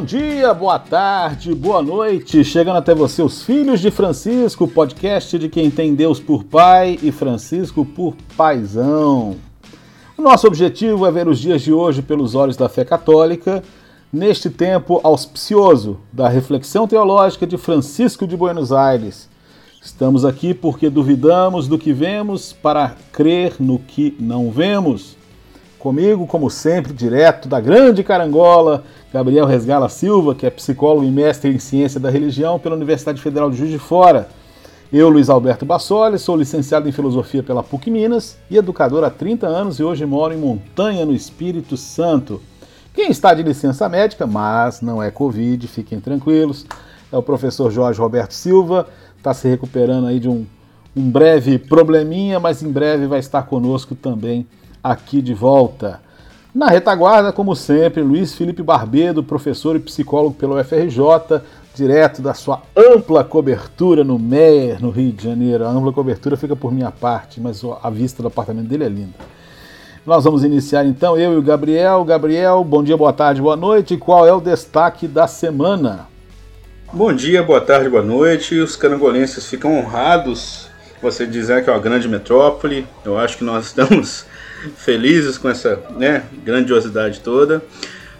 Bom dia, boa tarde, boa noite. Chegando até você, os Filhos de Francisco, podcast de quem tem Deus por pai e Francisco por paisão. O nosso objetivo é ver os dias de hoje pelos olhos da fé católica, neste tempo auspicioso da reflexão teológica de Francisco de Buenos Aires. Estamos aqui porque duvidamos do que vemos para crer no que não vemos. Comigo, como sempre, direto da grande carangola, Gabriel Resgala Silva, que é psicólogo e mestre em ciência da religião pela Universidade Federal de Juiz de Fora. Eu, Luiz Alberto Bassoli, sou licenciado em filosofia pela PUC Minas e educador há 30 anos e hoje moro em Montanha, no Espírito Santo. Quem está de licença médica, mas não é Covid, fiquem tranquilos, é o professor Jorge Roberto Silva, está se recuperando aí de um, um breve probleminha, mas em breve vai estar conosco também aqui de volta. Na retaguarda, como sempre, Luiz Felipe Barbedo, professor e psicólogo pelo FRJ, direto da sua ampla cobertura no Meier, no Rio de Janeiro. A ampla cobertura fica por minha parte, mas a vista do apartamento dele é linda. Nós vamos iniciar então, eu e o Gabriel. Gabriel, bom dia, boa tarde, boa noite. Qual é o destaque da semana? Bom dia, boa tarde, boa noite. Os carangolenses ficam honrados você dizer que é uma grande metrópole. Eu acho que nós estamos felizes com essa né, grandiosidade toda.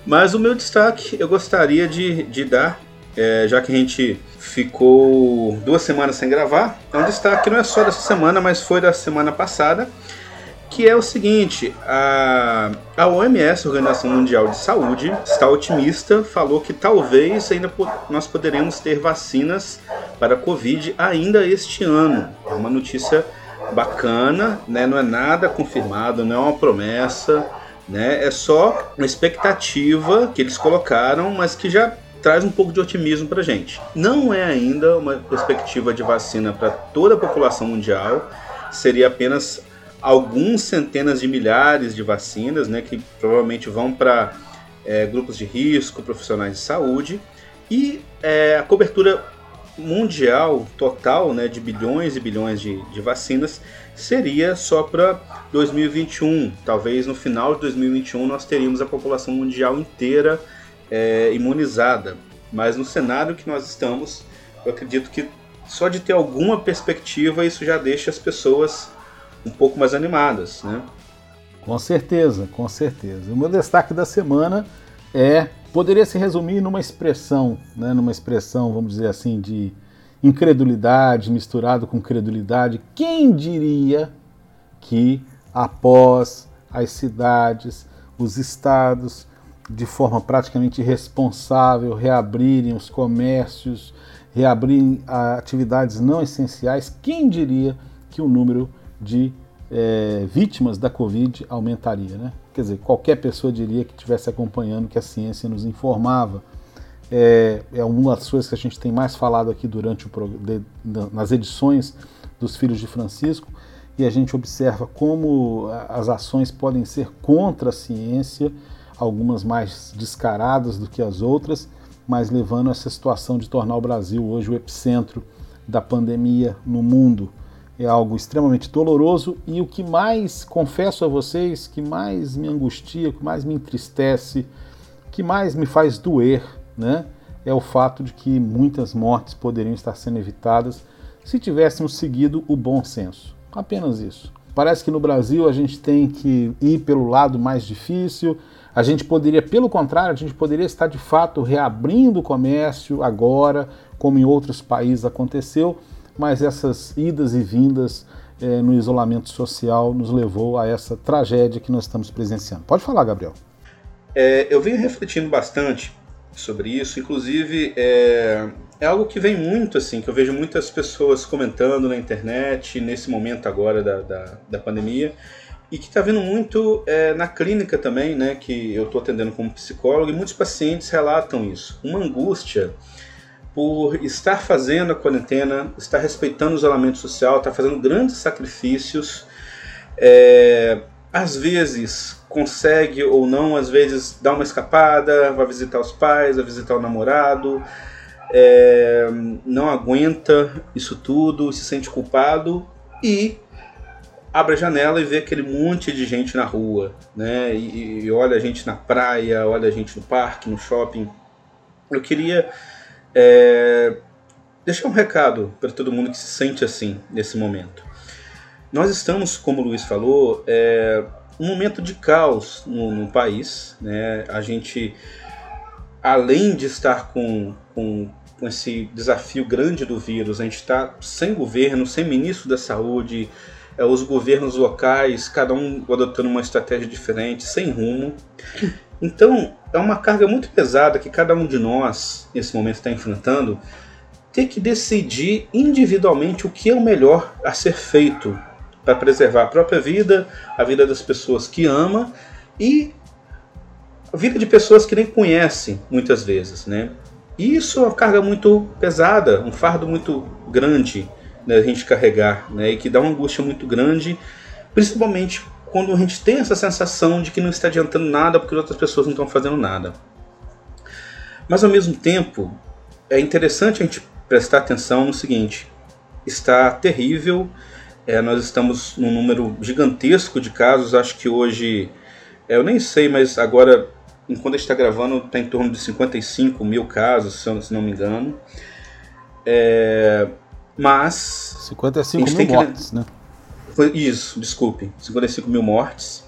Mas o meu destaque eu gostaria de, de dar, é, já que a gente ficou duas semanas sem gravar, é um destaque que não é só dessa semana, mas foi da semana passada, que é o seguinte: a, a OMS, Organização Mundial de Saúde, está otimista, falou que talvez ainda nós poderemos ter vacinas para a Covid ainda este ano. É uma notícia bacana, né? não é nada confirmado, não é uma promessa, né? é só uma expectativa que eles colocaram, mas que já traz um pouco de otimismo para gente. Não é ainda uma perspectiva de vacina para toda a população mundial, seria apenas alguns centenas de milhares de vacinas, né, que provavelmente vão para é, grupos de risco, profissionais de saúde, e é, a cobertura mundial total né, de bilhões e bilhões de, de vacinas seria só para 2021. Talvez no final de 2021 nós teríamos a população mundial inteira é, imunizada. Mas no cenário que nós estamos, eu acredito que só de ter alguma perspectiva isso já deixa as pessoas um pouco mais animadas. Né? Com certeza, com certeza. O meu destaque da semana é poderia se resumir numa expressão, né, numa expressão, vamos dizer assim, de incredulidade misturado com credulidade. Quem diria que após as cidades, os estados, de forma praticamente irresponsável, reabrirem os comércios, reabrirem atividades não essenciais, quem diria que o número de é, vítimas da Covid aumentaria, né? Quer dizer, qualquer pessoa diria que estivesse acompanhando que a ciência nos informava. É, é, uma das coisas que a gente tem mais falado aqui durante o de, nas edições dos Filhos de Francisco e a gente observa como as ações podem ser contra a ciência, algumas mais descaradas do que as outras, mas levando a essa situação de tornar o Brasil hoje o epicentro da pandemia no mundo é algo extremamente doloroso e o que mais, confesso a vocês, que mais me angustia, que mais me entristece, que mais me faz doer, né, é o fato de que muitas mortes poderiam estar sendo evitadas se tivéssemos seguido o bom senso. Apenas isso. Parece que no Brasil a gente tem que ir pelo lado mais difícil. A gente poderia, pelo contrário, a gente poderia estar de fato reabrindo o comércio agora, como em outros países aconteceu, mas essas idas e vindas é, no isolamento social nos levou a essa tragédia que nós estamos presenciando. Pode falar, Gabriel. É, eu venho refletindo bastante sobre isso, inclusive é, é, algo que vem muito assim, que eu vejo muitas pessoas comentando na internet nesse momento agora da, da, da pandemia e que está vindo muito é, na clínica também, né, que eu estou atendendo como psicólogo e muitos pacientes relatam isso, uma angústia por estar fazendo a quarentena, estar respeitando o isolamento social, estar fazendo grandes sacrifícios. É, às vezes consegue ou não, às vezes dá uma escapada, vai visitar os pais, vai visitar o namorado, é, não aguenta isso tudo, se sente culpado e abre a janela e vê aquele monte de gente na rua, né? E, e olha a gente na praia, olha a gente no parque, no shopping, eu queria é, deixar um recado para todo mundo que se sente assim nesse momento. Nós estamos, como o Luiz falou, é, um momento de caos no, no país. Né? A gente, além de estar com, com, com esse desafio grande do vírus, a gente está sem governo, sem ministro da saúde, é, os governos locais, cada um adotando uma estratégia diferente, sem rumo. Então, é uma carga muito pesada que cada um de nós, nesse momento, está enfrentando, ter que decidir individualmente o que é o melhor a ser feito para preservar a própria vida, a vida das pessoas que ama e a vida de pessoas que nem conhecem muitas vezes, né? E isso é uma carga muito pesada, um fardo muito grande né, a gente carregar, né? E que dá uma angústia muito grande, principalmente quando a gente tem essa sensação de que não está adiantando nada porque outras pessoas não estão fazendo nada. Mas ao mesmo tempo, é interessante a gente prestar atenção no seguinte: está terrível, é, nós estamos num número gigantesco de casos, acho que hoje, é, eu nem sei, mas agora, enquanto a gente está gravando, está em torno de 55 mil casos, se, eu, se não me engano. É, mas. 55 mil mortes, né? Isso, desculpe, 55 mil mortes.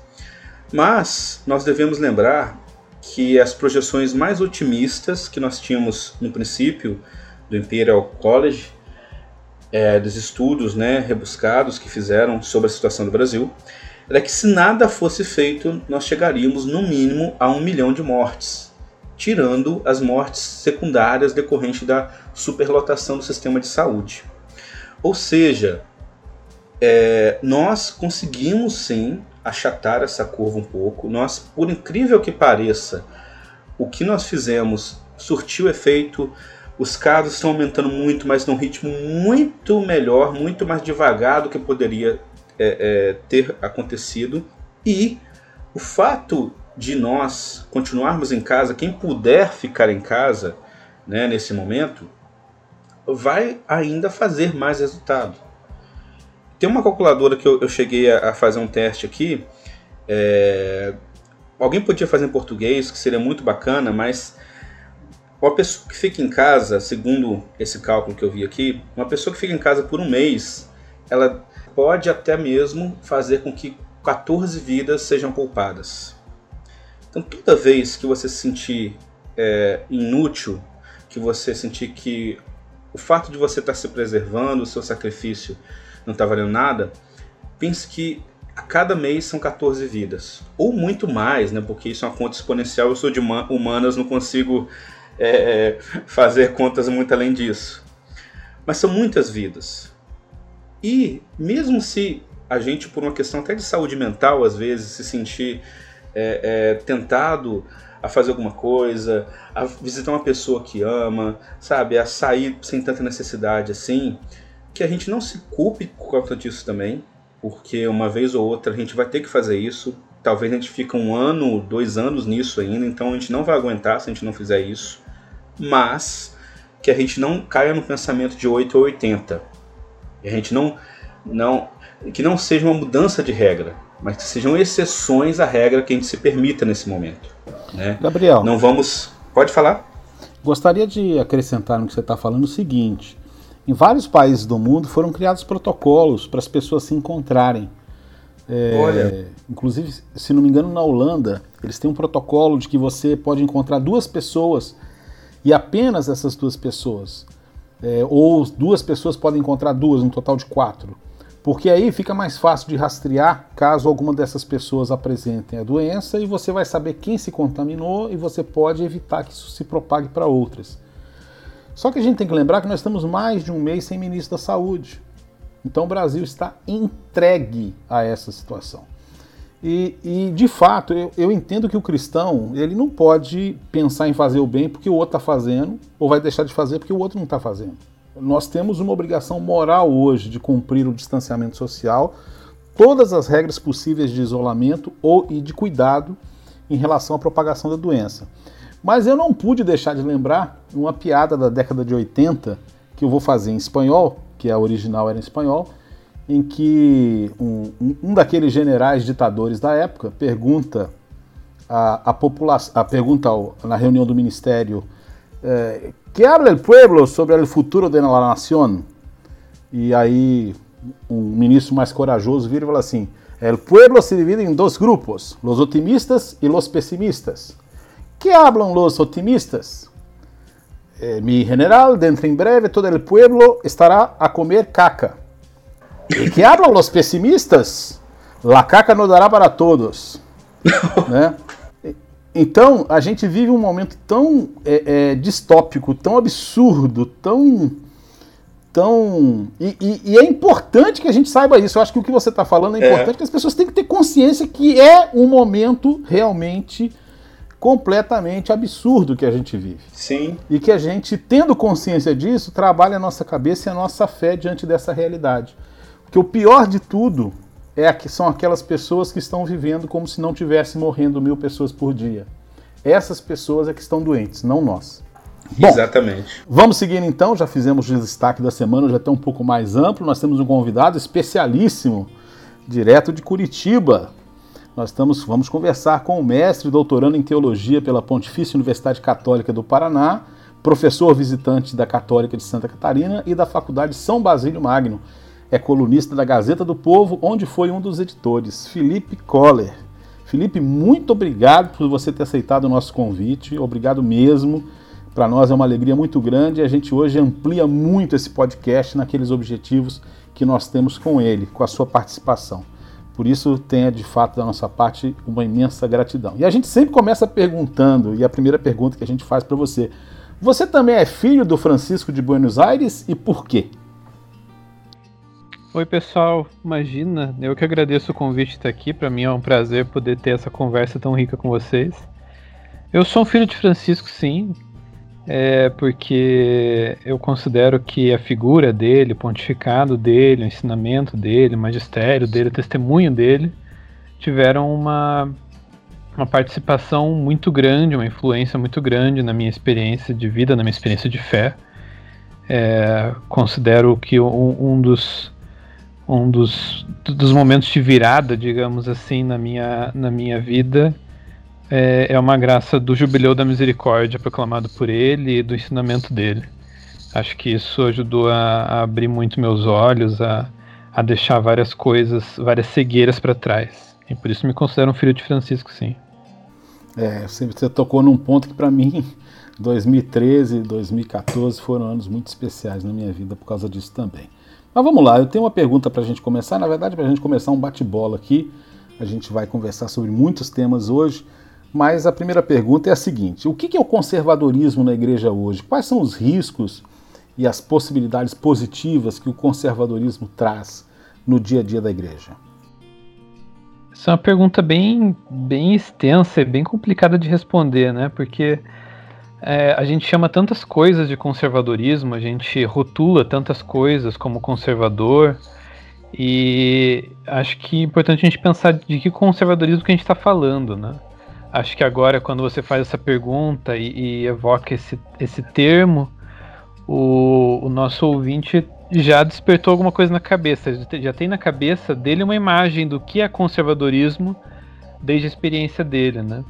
Mas nós devemos lembrar que as projeções mais otimistas que nós tínhamos no princípio do Imperial College, é, dos estudos né, rebuscados que fizeram sobre a situação do Brasil, era que se nada fosse feito, nós chegaríamos no mínimo a um milhão de mortes, tirando as mortes secundárias decorrentes da superlotação do sistema de saúde. Ou seja, é, nós conseguimos sim achatar essa curva um pouco. Nós, por incrível que pareça, o que nós fizemos surtiu efeito. Os casos estão aumentando muito, mas num ritmo muito melhor, muito mais devagar do que poderia é, é, ter acontecido. E o fato de nós continuarmos em casa, quem puder ficar em casa né, nesse momento, vai ainda fazer mais resultado. Tem uma calculadora que eu, eu cheguei a, a, fazer um teste aqui. É, alguém podia fazer em português, que seria muito bacana, mas uma pessoa que fica em casa, segundo esse cálculo que eu vi aqui, uma pessoa que fica em casa por um mês, ela pode até mesmo fazer com que 14 vidas sejam poupadas. Então, toda vez que você se sentir é, inútil, que você sentir que o fato de você estar se preservando, o seu sacrifício não está valendo nada, pense que a cada mês são 14 vidas. Ou muito mais, né? Porque isso é uma conta exponencial, eu sou de humanas, não consigo é, é, fazer contas muito além disso. Mas são muitas vidas. E mesmo se a gente, por uma questão até de saúde mental, às vezes, se sentir é, é, tentado a fazer alguma coisa, a visitar uma pessoa que ama, sabe, a sair sem tanta necessidade assim, que a gente não se culpe por causa disso também, porque uma vez ou outra a gente vai ter que fazer isso. Talvez a gente fique um ano, dois anos nisso ainda, então a gente não vai aguentar se a gente não fizer isso. Mas que a gente não caia no pensamento de 8 ou 80. E a gente não, não. Que não seja uma mudança de regra, mas que sejam exceções à regra que a gente se permita nesse momento. Né? Gabriel. Não vamos. Pode falar? Gostaria de acrescentar no que você está falando o seguinte: em vários países do mundo foram criados protocolos para as pessoas se encontrarem. É, Olha. Inclusive, se não me engano, na Holanda, eles têm um protocolo de que você pode encontrar duas pessoas e apenas essas duas pessoas. É, ou duas pessoas podem encontrar duas, um total de quatro. Porque aí fica mais fácil de rastrear caso alguma dessas pessoas apresentem a doença e você vai saber quem se contaminou e você pode evitar que isso se propague para outras. Só que a gente tem que lembrar que nós estamos mais de um mês sem ministro da Saúde. Então o Brasil está entregue a essa situação. E, e de fato, eu, eu, entendo que o cristão ele não pode pensar em fazer o bem porque o outro está fazendo, ou vai deixar de fazer porque o outro não está fazendo. Nós temos uma obrigação moral hoje de cumprir o distanciamento social, todas as regras possíveis de isolamento ou, e de cuidado em relação à propagação da doença. Mas eu não pude deixar de lembrar uma piada da década de 80 que eu vou fazer em espanhol, que a original era em espanhol, em que um, um daqueles generais ditadores da época pergunta a, a população, pergunta ao, na reunião do ministério é, que habla o pueblo sobre o futuro de la nación? E aí um ministro mais corajoso vira e fala assim: El pueblo se divide em dois grupos, los otimistas e los pesimistas. Que hablan los otimistas? Eh, mi general, dentro em breve todo el pueblo estará a comer caca. E que hablan los pesimistas? La caca não dará para todos. né? Então, a gente vive um momento tão é, é, distópico, tão absurdo, tão. tão e, e, e, é importante que a gente saiba isso. Eu acho que o que você está falando é, é. importante, é. que as pessoas têm que ter consciência que é um momento realmente completamente absurdo que a gente vive. Sim. E que a gente, tendo consciência disso, trabalha a nossa cabeça e a nossa fé diante dessa realidade. Porque o pior de tudo é que são aquelas pessoas que estão vivendo como se não tivesse morrendo mil pessoas por dia. Essas pessoas é que estão doentes, não nós. Bom, Exatamente. Vamos seguir então, já fizemos o destaque da semana, já está um pouco mais amplo. Nós temos um convidado especialíssimo, direto de Curitiba. Nós estamos, vamos conversar com o mestre doutorando em teologia pela Pontifícia Universidade Católica do Paraná, professor visitante da Católica de Santa Catarina e da Faculdade São Basílio Magno é colunista da Gazeta do Povo, onde foi um dos editores, Felipe Koller. Felipe, muito obrigado por você ter aceitado o nosso convite, obrigado mesmo. Para nós é uma alegria muito grande e a gente hoje amplia muito esse podcast naqueles objetivos que nós temos com ele, com a sua participação. Por isso, tenha de fato da nossa parte uma imensa gratidão. E a gente sempre começa perguntando, e a primeira pergunta que a gente faz para você: você também é filho do Francisco de Buenos Aires e por quê? Oi, pessoal. Imagina, eu que agradeço o convite estar aqui. Para mim é um prazer poder ter essa conversa tão rica com vocês. Eu sou um filho de Francisco, sim, é porque eu considero que a figura dele, o pontificado dele, o ensinamento dele, o magistério dele, o testemunho dele tiveram uma, uma participação muito grande, uma influência muito grande na minha experiência de vida, na minha experiência de fé. É, considero que um, um dos um dos, dos momentos de virada, digamos assim, na minha, na minha vida é, é uma graça do Jubileu da Misericórdia proclamado por ele e do ensinamento dele. Acho que isso ajudou a, a abrir muito meus olhos, a, a deixar várias coisas, várias cegueiras para trás. E por isso me considero um filho de Francisco, sim. É, você tocou num ponto que para mim 2013 e 2014 foram anos muito especiais na minha vida por causa disso também. Mas vamos lá, eu tenho uma pergunta para a gente começar. Na verdade, para a gente começar um bate-bola aqui, a gente vai conversar sobre muitos temas hoje. Mas a primeira pergunta é a seguinte: o que é o conservadorismo na igreja hoje? Quais são os riscos e as possibilidades positivas que o conservadorismo traz no dia a dia da igreja? Essa é uma pergunta bem, bem extensa e bem complicada de responder, né? Porque é, a gente chama tantas coisas de conservadorismo, a gente rotula tantas coisas como conservador, e acho que é importante a gente pensar de que conservadorismo que a gente está falando, né? Acho que agora, quando você faz essa pergunta e, e evoca esse, esse termo, o, o, nosso ouvinte já despertou alguma coisa na cabeça, já tem na cabeça dele uma imagem do que é conservadorismo desde a experiência dele, né?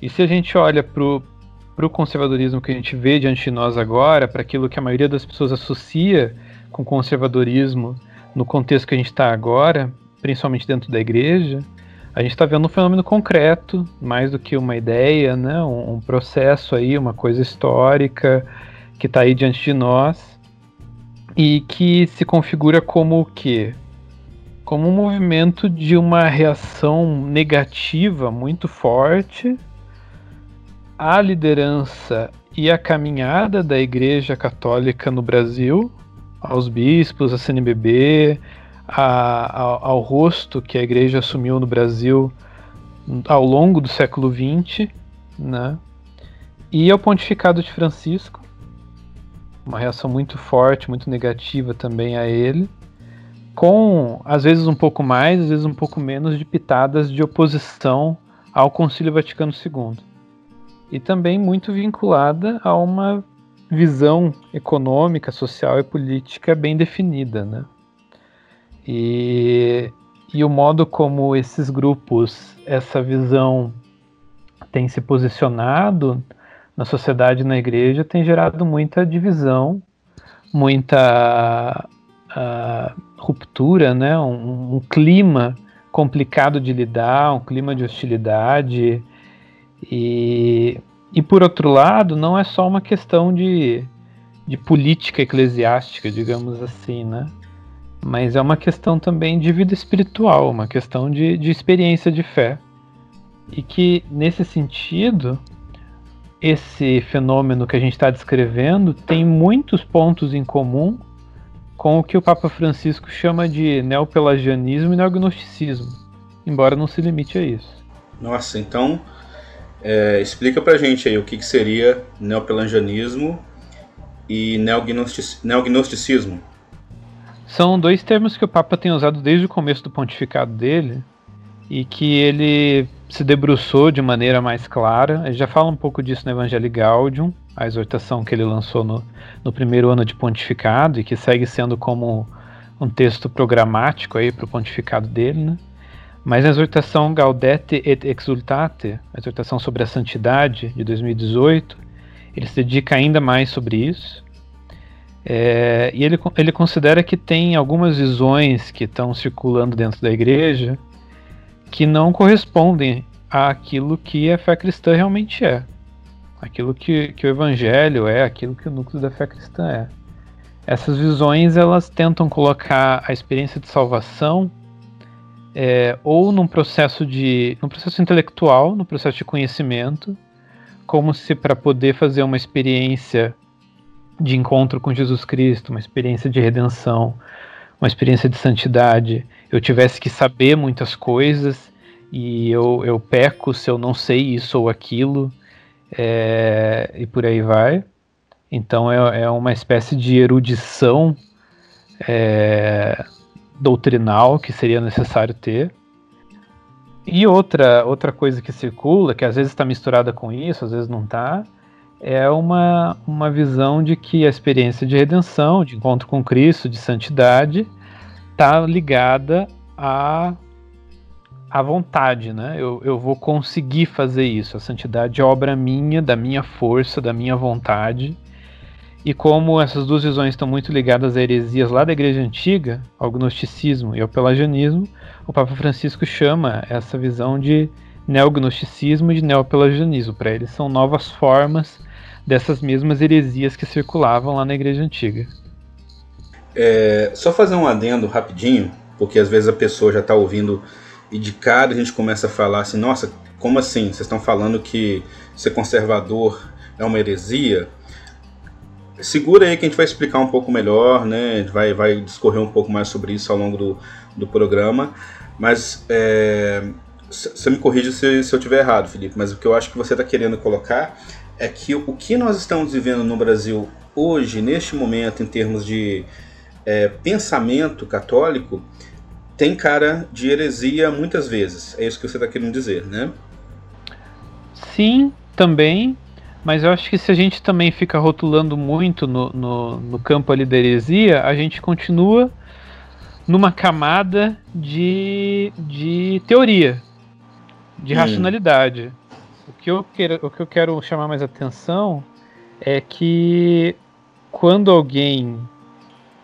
E se a gente olha para o conservadorismo que a gente vê diante de nós agora, para aquilo que a maioria das pessoas associa com conservadorismo no contexto que a gente está agora, principalmente dentro da igreja, a gente está vendo um fenômeno concreto, mais do que uma ideia, né? um, um processo aí, uma coisa histórica que está aí diante de nós e que se configura como o quê? Como um movimento de uma reação negativa muito forte a liderança e a caminhada da Igreja Católica no Brasil, aos bispos, à CNBB, a, ao, ao rosto que a Igreja assumiu no Brasil ao longo do século XX, né? E ao pontificado de Francisco, uma reação muito forte, muito negativa também a ele, com às vezes um pouco mais, às vezes um pouco menos de pitadas de oposição ao Concílio Vaticano II e também muito vinculada a uma visão econômica, social e política bem definida, né? E, e o modo como esses grupos, essa visão tem se posicionado na sociedade na igreja tem gerado muita divisão, muita uh, ruptura, né? Um, um, clima complicado de lidar, um clima de hostilidade. E, e por outro lado, não é só uma questão de, de política eclesiástica, digamos assim, né? Mas é uma questão também de vida espiritual, uma questão de, de experiência de fé. E que, nesse sentido, esse fenômeno que a gente está descrevendo tem muitos pontos em comum com o que o Papa Francisco chama de neopelagianismo e neognosticismo, embora não se limite a isso. Nossa, então é, explica pra gente aí o que, que seria neopelagianismo e neognosticismo. São dois termos que o Papa tem usado desde o começo do pontificado dele e que ele se debruçou de maneira mais clara. Ele já fala um pouco disso no Evangelho Gaudium, a exortação que ele lançou no, no primeiro ano de pontificado e que segue sendo como um texto programático aí para o pontificado dele, né? Mas a exortação Gaudete et Exultate, a exortação sobre a santidade de 2018, ele se dedica ainda mais sobre isso. É, e ele, ele considera que tem algumas visões que estão circulando dentro da igreja que não correspondem àquilo que a fé cristã realmente é. Aquilo que, que o evangelho é, aquilo que o núcleo da fé cristã é. Essas visões elas tentam colocar a experiência de salvação é, ou num processo de num processo intelectual, no processo de conhecimento, como se para poder fazer uma experiência de encontro com Jesus Cristo, uma experiência de redenção, uma experiência de santidade, eu tivesse que saber muitas coisas e eu, eu peco se eu não sei isso ou aquilo, é, e por aí vai. Então é, é uma espécie de erudição é, doutrinal que seria necessário ter. E outra, outra coisa que circula, que às vezes está misturada com isso, às vezes não está, é uma, uma visão de que a experiência de redenção, de encontro com Cristo, de santidade, está ligada à, à vontade, né? Eu, eu vou conseguir fazer isso. A santidade é obra minha, da minha força, da minha vontade. E como essas duas visões estão muito ligadas a heresias lá da Igreja Antiga, ao gnosticismo e ao pelagianismo, o Papa Francisco chama essa visão de neognosticismo e de neopelagianismo. Para eles são novas formas dessas mesmas heresias que circulavam lá na Igreja Antiga. É, só fazer um adendo rapidinho, porque às vezes a pessoa já está ouvindo e de cara a gente começa a falar assim: nossa, como assim? Vocês estão falando que ser conservador é uma heresia? Segura aí que a gente vai explicar um pouco melhor, né? A gente vai, vai discorrer um pouco mais sobre isso ao longo do, do programa. Mas é, você me corrige se, se eu estiver errado, Felipe, mas o que eu acho que você está querendo colocar é que o que nós estamos vivendo no Brasil hoje, neste momento, em termos de é, pensamento católico tem cara de heresia muitas vezes. É isso que você está querendo dizer, né? Sim, também. Mas eu acho que se a gente também fica rotulando muito no, no, no campo ali da heresia, a gente continua numa camada de, de teoria, de hum. racionalidade. O que, eu quero, o que eu quero chamar mais atenção é que quando alguém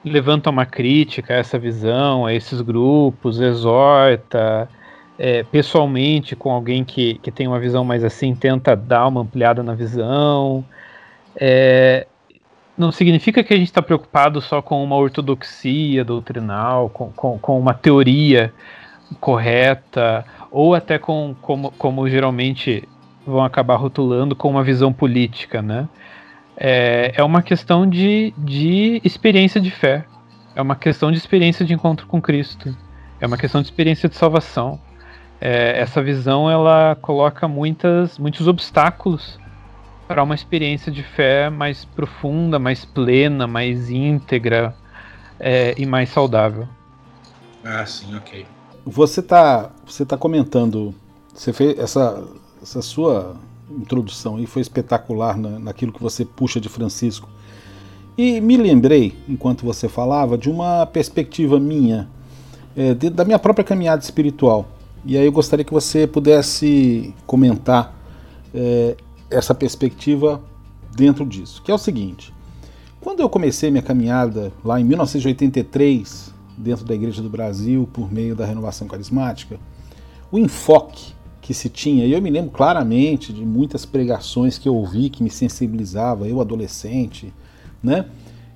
levanta uma crítica a essa visão, a esses grupos, exorta é, pessoalmente com alguém que, que tem uma visão mais assim, tenta dar uma ampliada na visão. É, não significa que a gente está preocupado só com uma ortodoxia doutrinal, com, com, com uma teoria correta, ou até com como, como geralmente vão acabar rotulando com uma visão política, né? é, é uma questão de, de experiência de fé. É uma questão de experiência de encontro com Cristo. É uma questão de experiência de salvação. É, essa visão ela coloca muitas, muitos obstáculos para uma experiência de fé mais profunda, mais plena, mais íntegra é, e mais saudável. Ah, sim, ok. Você está você tá comentando, você fez essa, essa sua introdução aí foi espetacular na, naquilo que você puxa de Francisco. E me lembrei, enquanto você falava, de uma perspectiva minha, é, de, da minha própria caminhada espiritual. E aí eu gostaria que você pudesse comentar é, essa perspectiva dentro disso, que é o seguinte: quando eu comecei minha caminhada lá em 1983, dentro da Igreja do Brasil, por meio da renovação carismática, o enfoque que se tinha, e eu me lembro claramente de muitas pregações que eu ouvi que me sensibilizava, eu adolescente, né?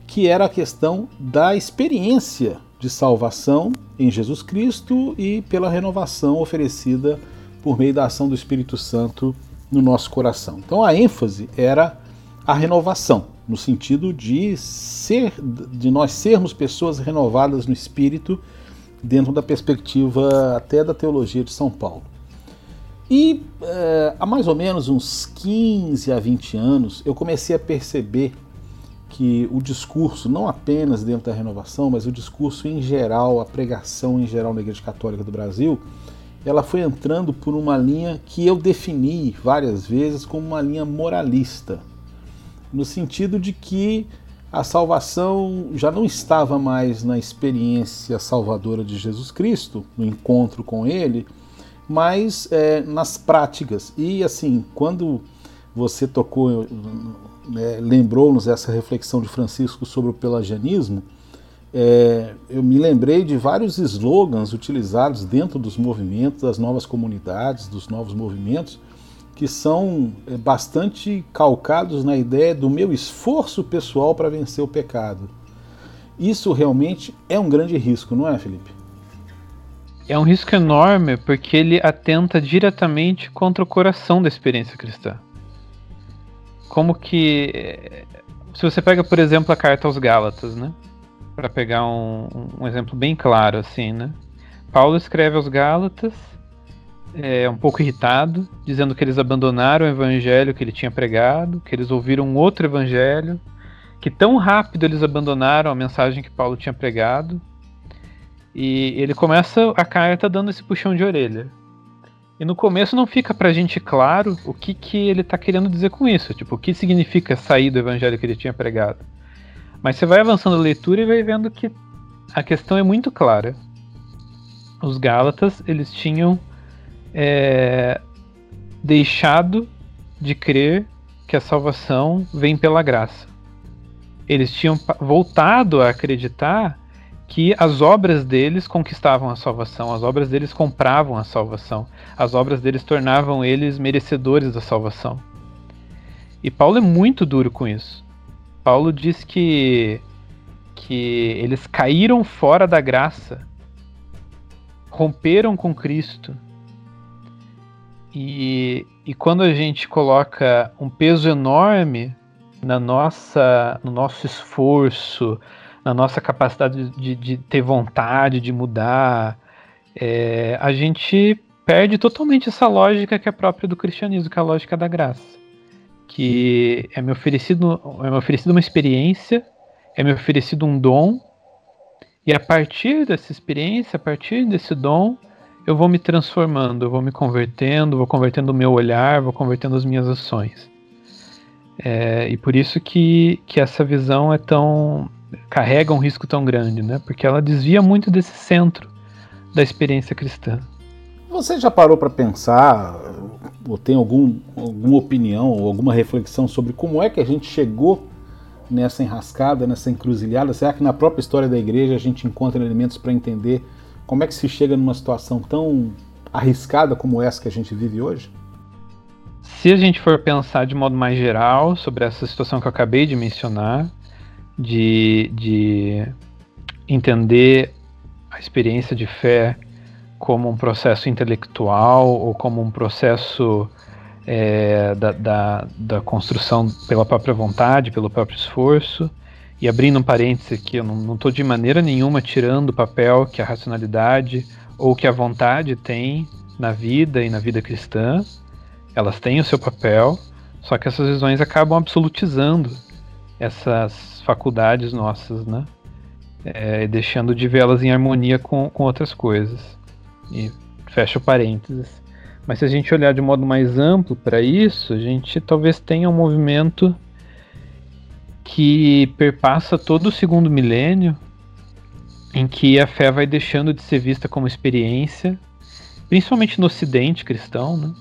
Que era a questão da experiência de salvação em Jesus Cristo e pela renovação oferecida por meio da ação do Espírito Santo no nosso coração. Então a ênfase era a renovação, no sentido de ser de nós sermos pessoas renovadas no espírito dentro da perspectiva até da teologia de São Paulo. E é, há mais ou menos uns 15 a 20 anos eu comecei a perceber que o discurso, não apenas dentro da renovação, mas o discurso em geral, a pregação em geral na Igreja Católica do Brasil, ela foi entrando por uma linha que eu defini várias vezes como uma linha moralista, no sentido de que a salvação já não estava mais na experiência salvadora de Jesus Cristo, no encontro com Ele, mas é, nas práticas. E assim, quando você tocou, né, lembrou-nos essa reflexão de Francisco sobre o pelagianismo, é, eu me lembrei de vários slogans utilizados dentro dos movimentos, das novas comunidades, dos novos movimentos, que são é, bastante calcados na ideia do meu esforço pessoal para vencer o pecado. Isso realmente é um grande risco, não é, Felipe? É um risco enorme porque ele atenta diretamente contra o coração da experiência cristã. Como que. Se você pega, por exemplo, a carta aos Gálatas, né? Para pegar um, um exemplo bem claro, assim, né? Paulo escreve aos Gálatas é, um pouco irritado, dizendo que eles abandonaram o evangelho que ele tinha pregado, que eles ouviram outro evangelho, que tão rápido eles abandonaram a mensagem que Paulo tinha pregado. E ele começa a carta dando esse puxão de orelha. E no começo não fica pra gente claro o que, que ele tá querendo dizer com isso, tipo, o que significa sair do evangelho que ele tinha pregado. Mas você vai avançando a leitura e vai vendo que a questão é muito clara. Os Gálatas, eles tinham é, deixado de crer que a salvação vem pela graça. Eles tinham voltado a acreditar que as obras deles conquistavam a salvação, as obras deles compravam a salvação, as obras deles tornavam eles merecedores da salvação. E Paulo é muito duro com isso. Paulo diz que que eles caíram fora da graça, romperam com Cristo e, e quando a gente coloca um peso enorme na nossa, no nosso esforço, na nossa capacidade de, de ter vontade de mudar, é, a gente perde totalmente essa lógica que é própria do cristianismo, que é a lógica da graça. Que é me oferecido, é me oferecido uma experiência, é me oferecido um dom, e a partir dessa experiência, a partir desse dom, eu vou me transformando, eu vou me convertendo, vou convertendo o meu olhar, vou convertendo as minhas ações. É, e por isso que, que essa visão é tão. Carrega um risco tão grande, né? Porque ela desvia muito desse centro da experiência cristã. Você já parou para pensar, ou tem algum, alguma opinião, ou alguma reflexão sobre como é que a gente chegou nessa enrascada, nessa encruzilhada? Será que na própria história da igreja a gente encontra elementos para entender como é que se chega numa situação tão arriscada como essa que a gente vive hoje? Se a gente for pensar de modo mais geral sobre essa situação que eu acabei de mencionar, de, de entender a experiência de fé como um processo intelectual ou como um processo é, da, da, da, construção pela própria vontade, pelo próprio esforço, e abrindo um parêntese aqui, eu não estou de maneira nenhuma tirando o papel que a racionalidade ou que a vontade tem na vida e na vida cristã. Elas têm o seu papel, só que essas visões acabam absolutizando essas faculdades nossas, né? É, deixando de vê-las em harmonia com, com outras coisas. E fecha parênteses. Mas se a gente olhar de modo mais amplo para isso, a gente talvez tenha um movimento que perpassa todo o segundo milênio, em que a fé vai deixando de ser vista como experiência, principalmente no Ocidente cristão, né?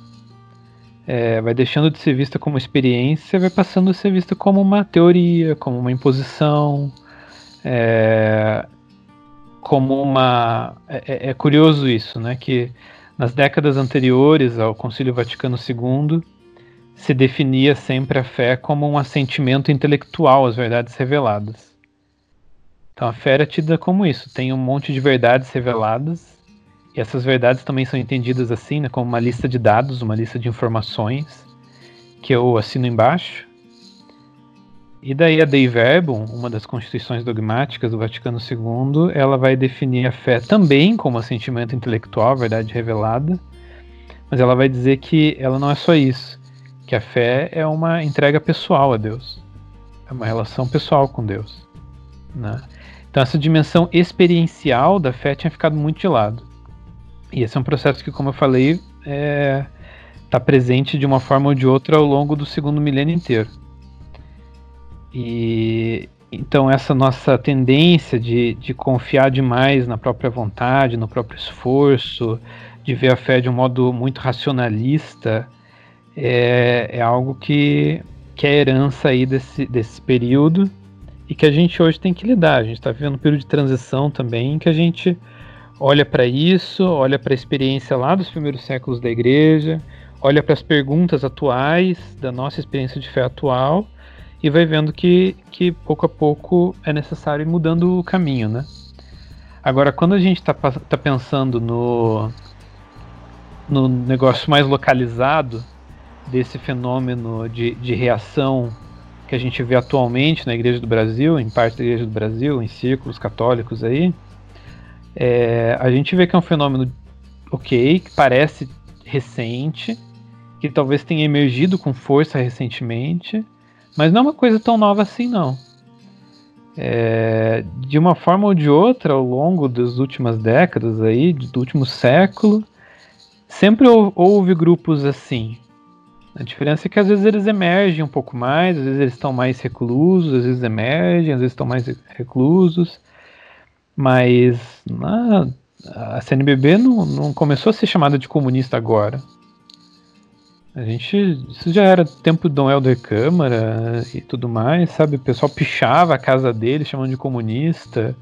É, vai deixando de ser vista como experiência, vai passando a ser vista como uma teoria, como uma imposição, é, como uma. É, é, é curioso isso, né? Que nas décadas anteriores ao Concílio Vaticano II se definia sempre a fé como um assentimento intelectual às verdades reveladas. Então a fé era tida como isso, tem um monte de verdades reveladas e essas verdades também são entendidas assim, né, como uma lista de dados, uma lista de informações que eu assino embaixo. E daí a Dei Verbum, uma das constituições dogmáticas do Vaticano II, ela vai definir a fé também como assentimento intelectual, verdade revelada, mas ela vai dizer que ela não é só isso, que a fé é uma entrega pessoal a Deus, é uma relação pessoal com Deus. Né? Então essa dimensão experiencial da fé tinha ficado muito de lado. E esse é um processo que, como eu falei, está é, tá presente de uma forma ou de outra ao longo do segundo milênio inteiro. E então essa nossa tendência de, de confiar demais na própria vontade, no próprio esforço, de ver a fé de um modo muito racionalista, é, é algo que, que é herança aí desse, desse período e que a gente hoje tem que lidar. A gente está vivendo um período de transição também em que a gente olha para isso, olha para a experiência lá dos primeiros séculos da igreja, olha para as perguntas atuais da nossa experiência de fé atual e vai vendo que, que pouco a pouco é necessário ir mudando o caminho, né? Agora, quando a gente está tá pensando no, no negócio mais localizado desse fenômeno de, de reação que a gente vê atualmente na Igreja do Brasil, em parte da Igreja do Brasil, em círculos católicos aí, é, a gente vê que é um fenômeno ok, que parece recente, que talvez tenha emergido com força recentemente, mas não é uma coisa tão nova assim não. É, de uma forma ou de outra, ao longo das últimas décadas aí, do último século, sempre houve grupos assim. A diferença é que às vezes eles emergem um pouco mais, às vezes eles estão mais reclusos, às vezes emergem, às vezes estão mais reclusos. Mas na, a CNBB não, não começou a ser chamada de comunista agora. A gente. Isso já era tempo do Dom Helder Câmara e tudo mais, sabe? O pessoal pichava a casa dele chamando de comunista.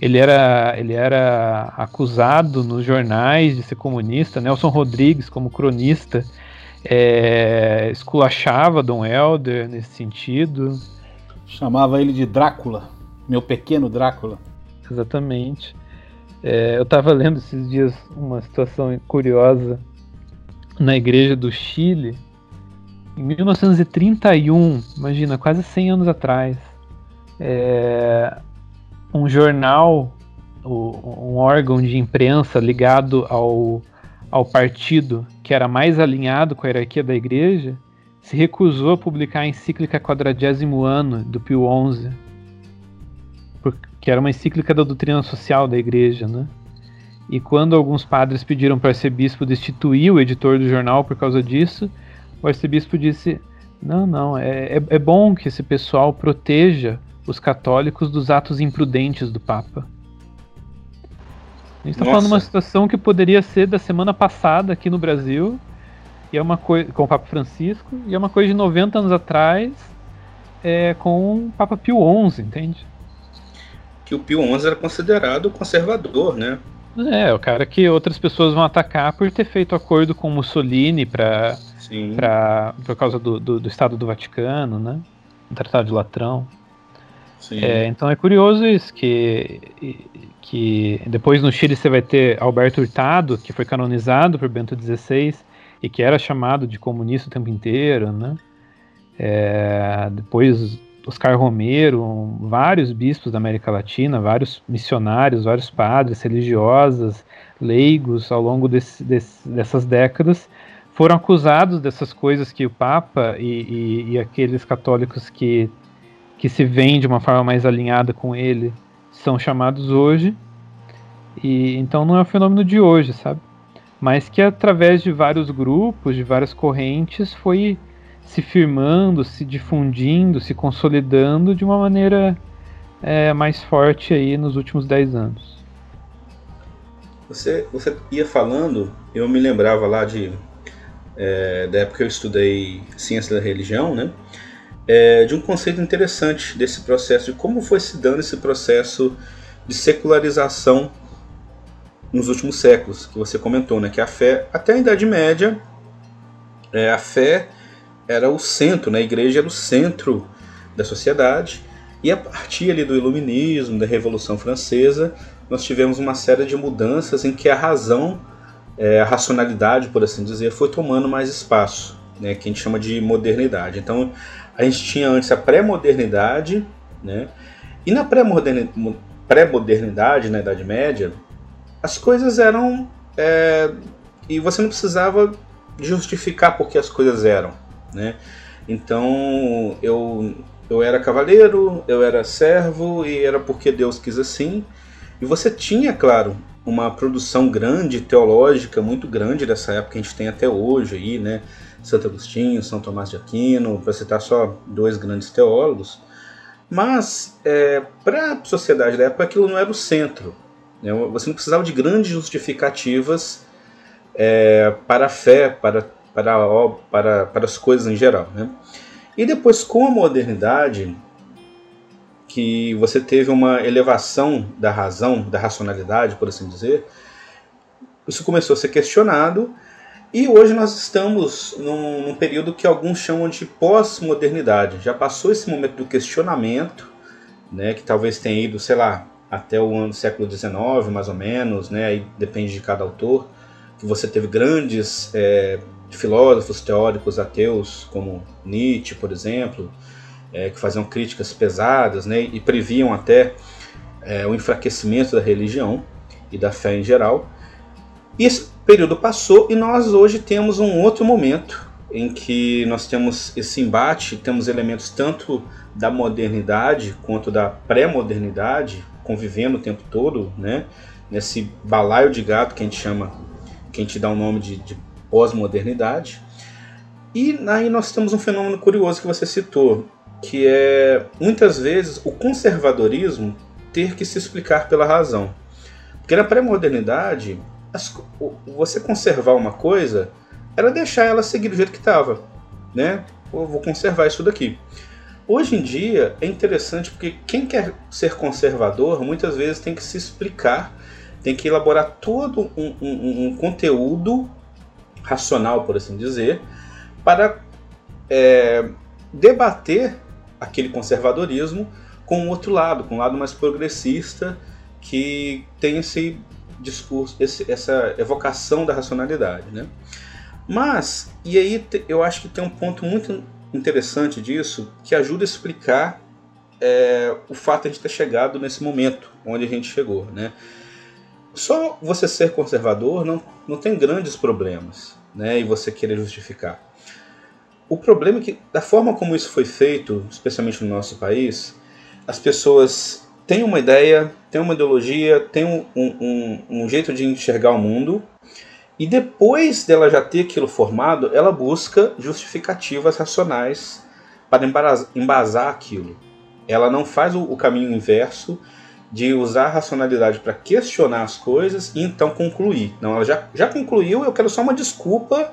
Ele era, ele era acusado nos jornais de ser comunista. Nelson Rodrigues, como cronista, é, esculachava Dom Helder nesse sentido. Chamava ele de Drácula, meu pequeno Drácula. Exatamente. É, eu estava lendo esses dias uma situação curiosa na igreja do Chile. Em 1931, imagina, quase 100 anos atrás, é, um jornal, um órgão de imprensa ligado ao, ao partido que era mais alinhado com a hierarquia da igreja, se recusou a publicar a encíclica quadragésimo ano do Pio XI, que era uma encíclica da doutrina social da igreja, né? E quando alguns padres pediram para o arcebispo destituir o editor do jornal por causa disso, o arcebispo disse: não, não, é, é, é bom que esse pessoal proteja os católicos dos atos imprudentes do Papa. A gente está falando de uma situação que poderia ser da semana passada aqui no Brasil, e é uma coisa com o Papa Francisco, e é uma coisa de 90 anos atrás é, com o Papa Pio XI, entende? Que o Pio XI era considerado conservador, né? É, o cara que outras pessoas vão atacar por ter feito acordo com Mussolini para por causa do, do, do, Estado do Vaticano, né? O Tratado de Latrão. É, então é curioso isso, que, que depois no Chile você vai ter Alberto Hurtado, que foi canonizado por Bento XVI e que era chamado de comunista o tempo inteiro, né? É, depois Oscar Romero, vários bispos da América Latina, vários missionários, vários padres, religiosas, leigos ao longo desse, desse, dessas décadas foram acusados dessas coisas que o Papa e, e, e, aqueles católicos que, que se veem de uma forma mais alinhada com ele são chamados hoje. E então não é um fenômeno de hoje, sabe? Mas que através de vários grupos, de várias correntes, foi se firmando, se difundindo, se consolidando de uma maneira é, mais forte aí nos últimos 10 anos. Você, você ia falando, eu me lembrava lá de é, da época que eu estudei ciência da religião, né? É, de um conceito interessante desse processo, de como foi se dando esse processo de secularização nos últimos séculos, que você comentou, né? Que a fé, até a Idade Média, é, a fé era o centro, né? a igreja era o centro da sociedade, e a partir ali do Iluminismo, da Revolução Francesa, nós tivemos uma série de mudanças em que a razão, é, a racionalidade, por assim dizer, foi tomando mais espaço, né? que a gente chama de modernidade. Então, a gente tinha antes a pré-modernidade, né? e na pré-modernidade, na Idade Média, as coisas eram. É, e você não precisava justificar porque as coisas eram. Né? Então eu, eu era cavaleiro, eu era servo e era porque Deus quis assim. E você tinha, claro, uma produção grande, teológica, muito grande dessa época que a gente tem até hoje aí, né? Santo Agostinho, São Tomás de Aquino, para citar só dois grandes teólogos. Mas, é, para a sociedade da época, aquilo não era o centro. Né? Você não precisava de grandes justificativas é, para a fé, para, para, para, para as coisas em geral. Né? E depois, com a modernidade, que você teve uma elevação da razão, da racionalidade, por assim dizer, isso começou a ser questionado e hoje nós estamos num, num período que alguns chamam de pós-modernidade. Já passou esse momento do questionamento, né, que talvez tenha ido, sei lá, até o ano século XIX, mais ou menos, né? Aí depende de cada autor. Que você teve grandes é, filósofos teóricos ateus, como Nietzsche, por exemplo, é, que faziam críticas pesadas, né? E previam até é, o enfraquecimento da religião e da fé em geral. Esse período passou e nós hoje temos um outro momento em que nós temos esse embate, temos elementos tanto da modernidade quanto da pré-modernidade, convivendo o tempo todo, né? Nesse balaio de gato que a gente chama, que a gente dá o nome de, de pós-modernidade. E aí nós temos um fenômeno curioso que você citou, que é muitas vezes o conservadorismo ter que se explicar pela razão. Porque na pré-modernidade, você conservar uma coisa era deixar ela seguir do jeito que estava, né? Eu vou conservar isso daqui. Hoje em dia é interessante porque quem quer ser conservador muitas vezes tem que se explicar, tem que elaborar todo um, um, um conteúdo racional, por assim dizer, para é, debater aquele conservadorismo com o outro lado, com o lado mais progressista que tem esse discurso, esse, essa evocação da racionalidade, né? Mas, e aí eu acho que tem um ponto muito interessante disso que ajuda a explicar é, o fato de a gente ter chegado nesse momento onde a gente chegou. Né? Só você ser conservador não, não tem grandes problemas né, e você querer justificar. O problema é que, da forma como isso foi feito, especialmente no nosso país, as pessoas têm uma ideia, têm uma ideologia, têm um, um, um jeito de enxergar o mundo e depois dela já ter aquilo formado, ela busca justificativas racionais para embasar aquilo. Ela não faz o caminho inverso de usar a racionalidade para questionar as coisas e então concluir. Não, ela já, já concluiu, eu quero só uma desculpa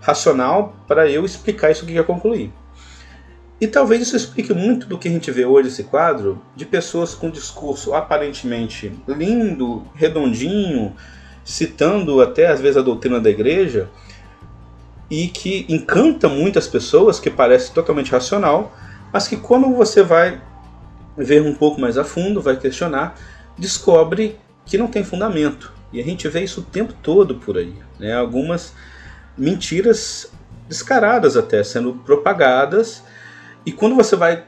racional para eu explicar isso que quer concluir. E talvez isso explique muito do que a gente vê hoje esse quadro de pessoas com discurso aparentemente lindo, redondinho, citando até às vezes a doutrina da igreja e que encanta muitas pessoas, que parece totalmente racional, mas que quando você vai ver um pouco mais a fundo, vai questionar, descobre que não tem fundamento. E a gente vê isso o tempo todo por aí. Né? Algumas mentiras descaradas até sendo propagadas. E quando você vai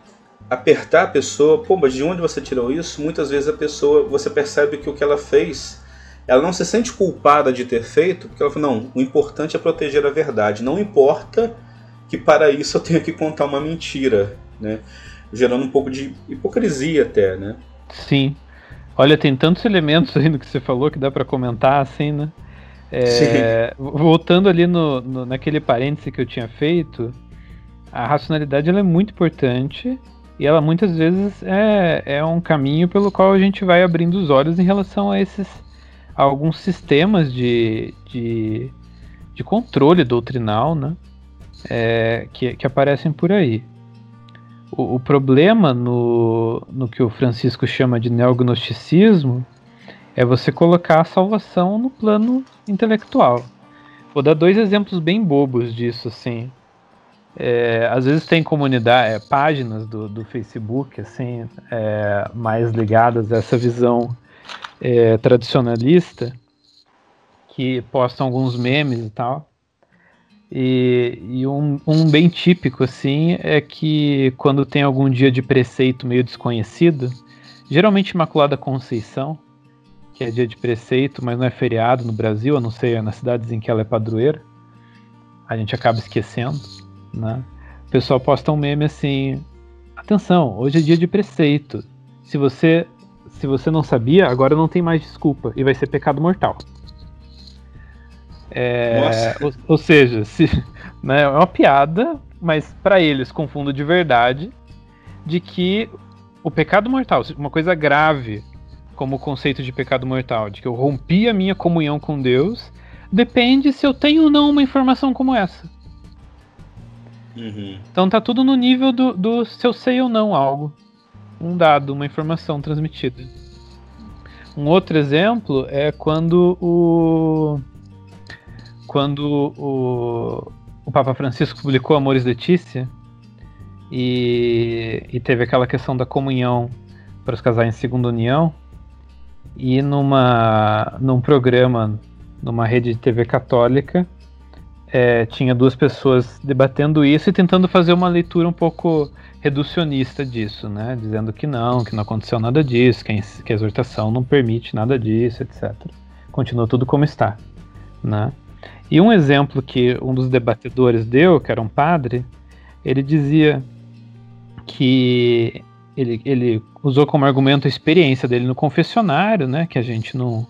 apertar a pessoa, pô, mas de onde você tirou isso? Muitas vezes a pessoa, você percebe que o que ela fez ela não se sente culpada de ter feito, porque ela fala, não, o importante é proteger a verdade. Não importa que para isso eu tenha que contar uma mentira, né? Gerando um pouco de hipocrisia até, né? Sim. Olha, tem tantos elementos aí no que você falou que dá para comentar, assim, né? É, voltando ali no, no, naquele parêntese que eu tinha feito, a racionalidade ela é muito importante e ela muitas vezes é, é um caminho pelo qual a gente vai abrindo os olhos em relação a esses alguns sistemas de, de, de de controle doutrinal, né? É, que, que aparecem por aí. O, o, problema no, no que o Francisco chama de neognosticismo é você colocar a salvação no plano intelectual. Vou dar dois exemplos bem bobos disso, assim. É, às vezes tem comunidade, é, páginas do, do Facebook, assim, é, mais ligadas a essa visão é, tradicionalista, que postam alguns memes e tal. E, e um, um, bem típico, assim, é que quando tem algum dia de preceito meio desconhecido, geralmente Imaculada Conceição, que é dia de preceito, mas não é feriado no Brasil, a não ser nas cidades em que ela é padroeira, a gente acaba esquecendo, né? O pessoal posta um meme assim: atenção, hoje é dia de preceito. Se você se você não sabia, agora não tem mais desculpa e vai ser pecado mortal. É, ou, ou, seja, se, né, é uma piada, mas para eles com fundo de verdade, de que o pecado mortal, uma coisa grave, como o conceito de pecado mortal, de que eu rompi a minha comunhão com Deus, depende se eu tenho ou não uma informação como essa. Uhum. Então tá tudo no nível do, do se eu sei ou não algo. Um dado, uma informação transmitida. Um outro exemplo é quando o quando o, o Papa Francisco publicou Amores Letícia e, e teve aquela questão da comunhão para os casais em segunda união e numa num programa numa rede de TV católica é, tinha duas pessoas debatendo isso e tentando fazer uma leitura um pouco reducionista disso, né? Dizendo que não, que não aconteceu nada disso, que a, que a exortação não permite nada disso, etc. Continua tudo como está, né? E um exemplo que um dos debatedores deu, que era um padre, ele dizia que ele, ele usou como argumento a experiência dele no confessionário, né, que a gente não,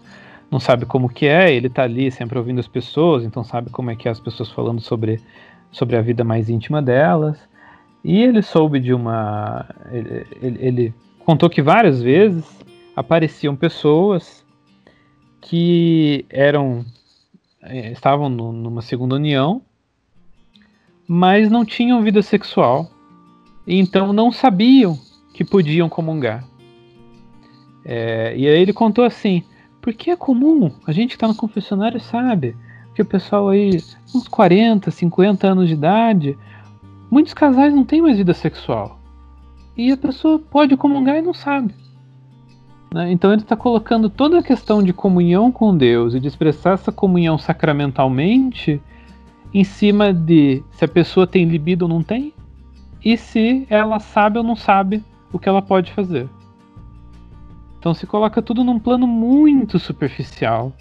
não sabe como que é, ele está ali sempre ouvindo as pessoas, então sabe como é que é as pessoas falando sobre, sobre a vida mais íntima delas. E ele soube de uma. Ele, ele, ele contou que várias vezes apareciam pessoas que eram estavam no, numa segunda união, mas não tinham vida sexual, e então não sabiam que podiam comungar. É, e aí ele contou assim: porque é comum, a gente que está no confessionário sabe que o pessoal aí, uns 40, 50 anos de idade, muitos casais não têm mais vida sexual. E a pessoa pode comungar e não sabe. Né? Então ele está colocando toda a questão de comunhão com Deus e de expressar essa comunhão sacramentalmente em cima de se a pessoa tem libido ou não tem e se ela sabe ou não sabe o que ela pode fazer. Então se coloca tudo num plano muito superficial,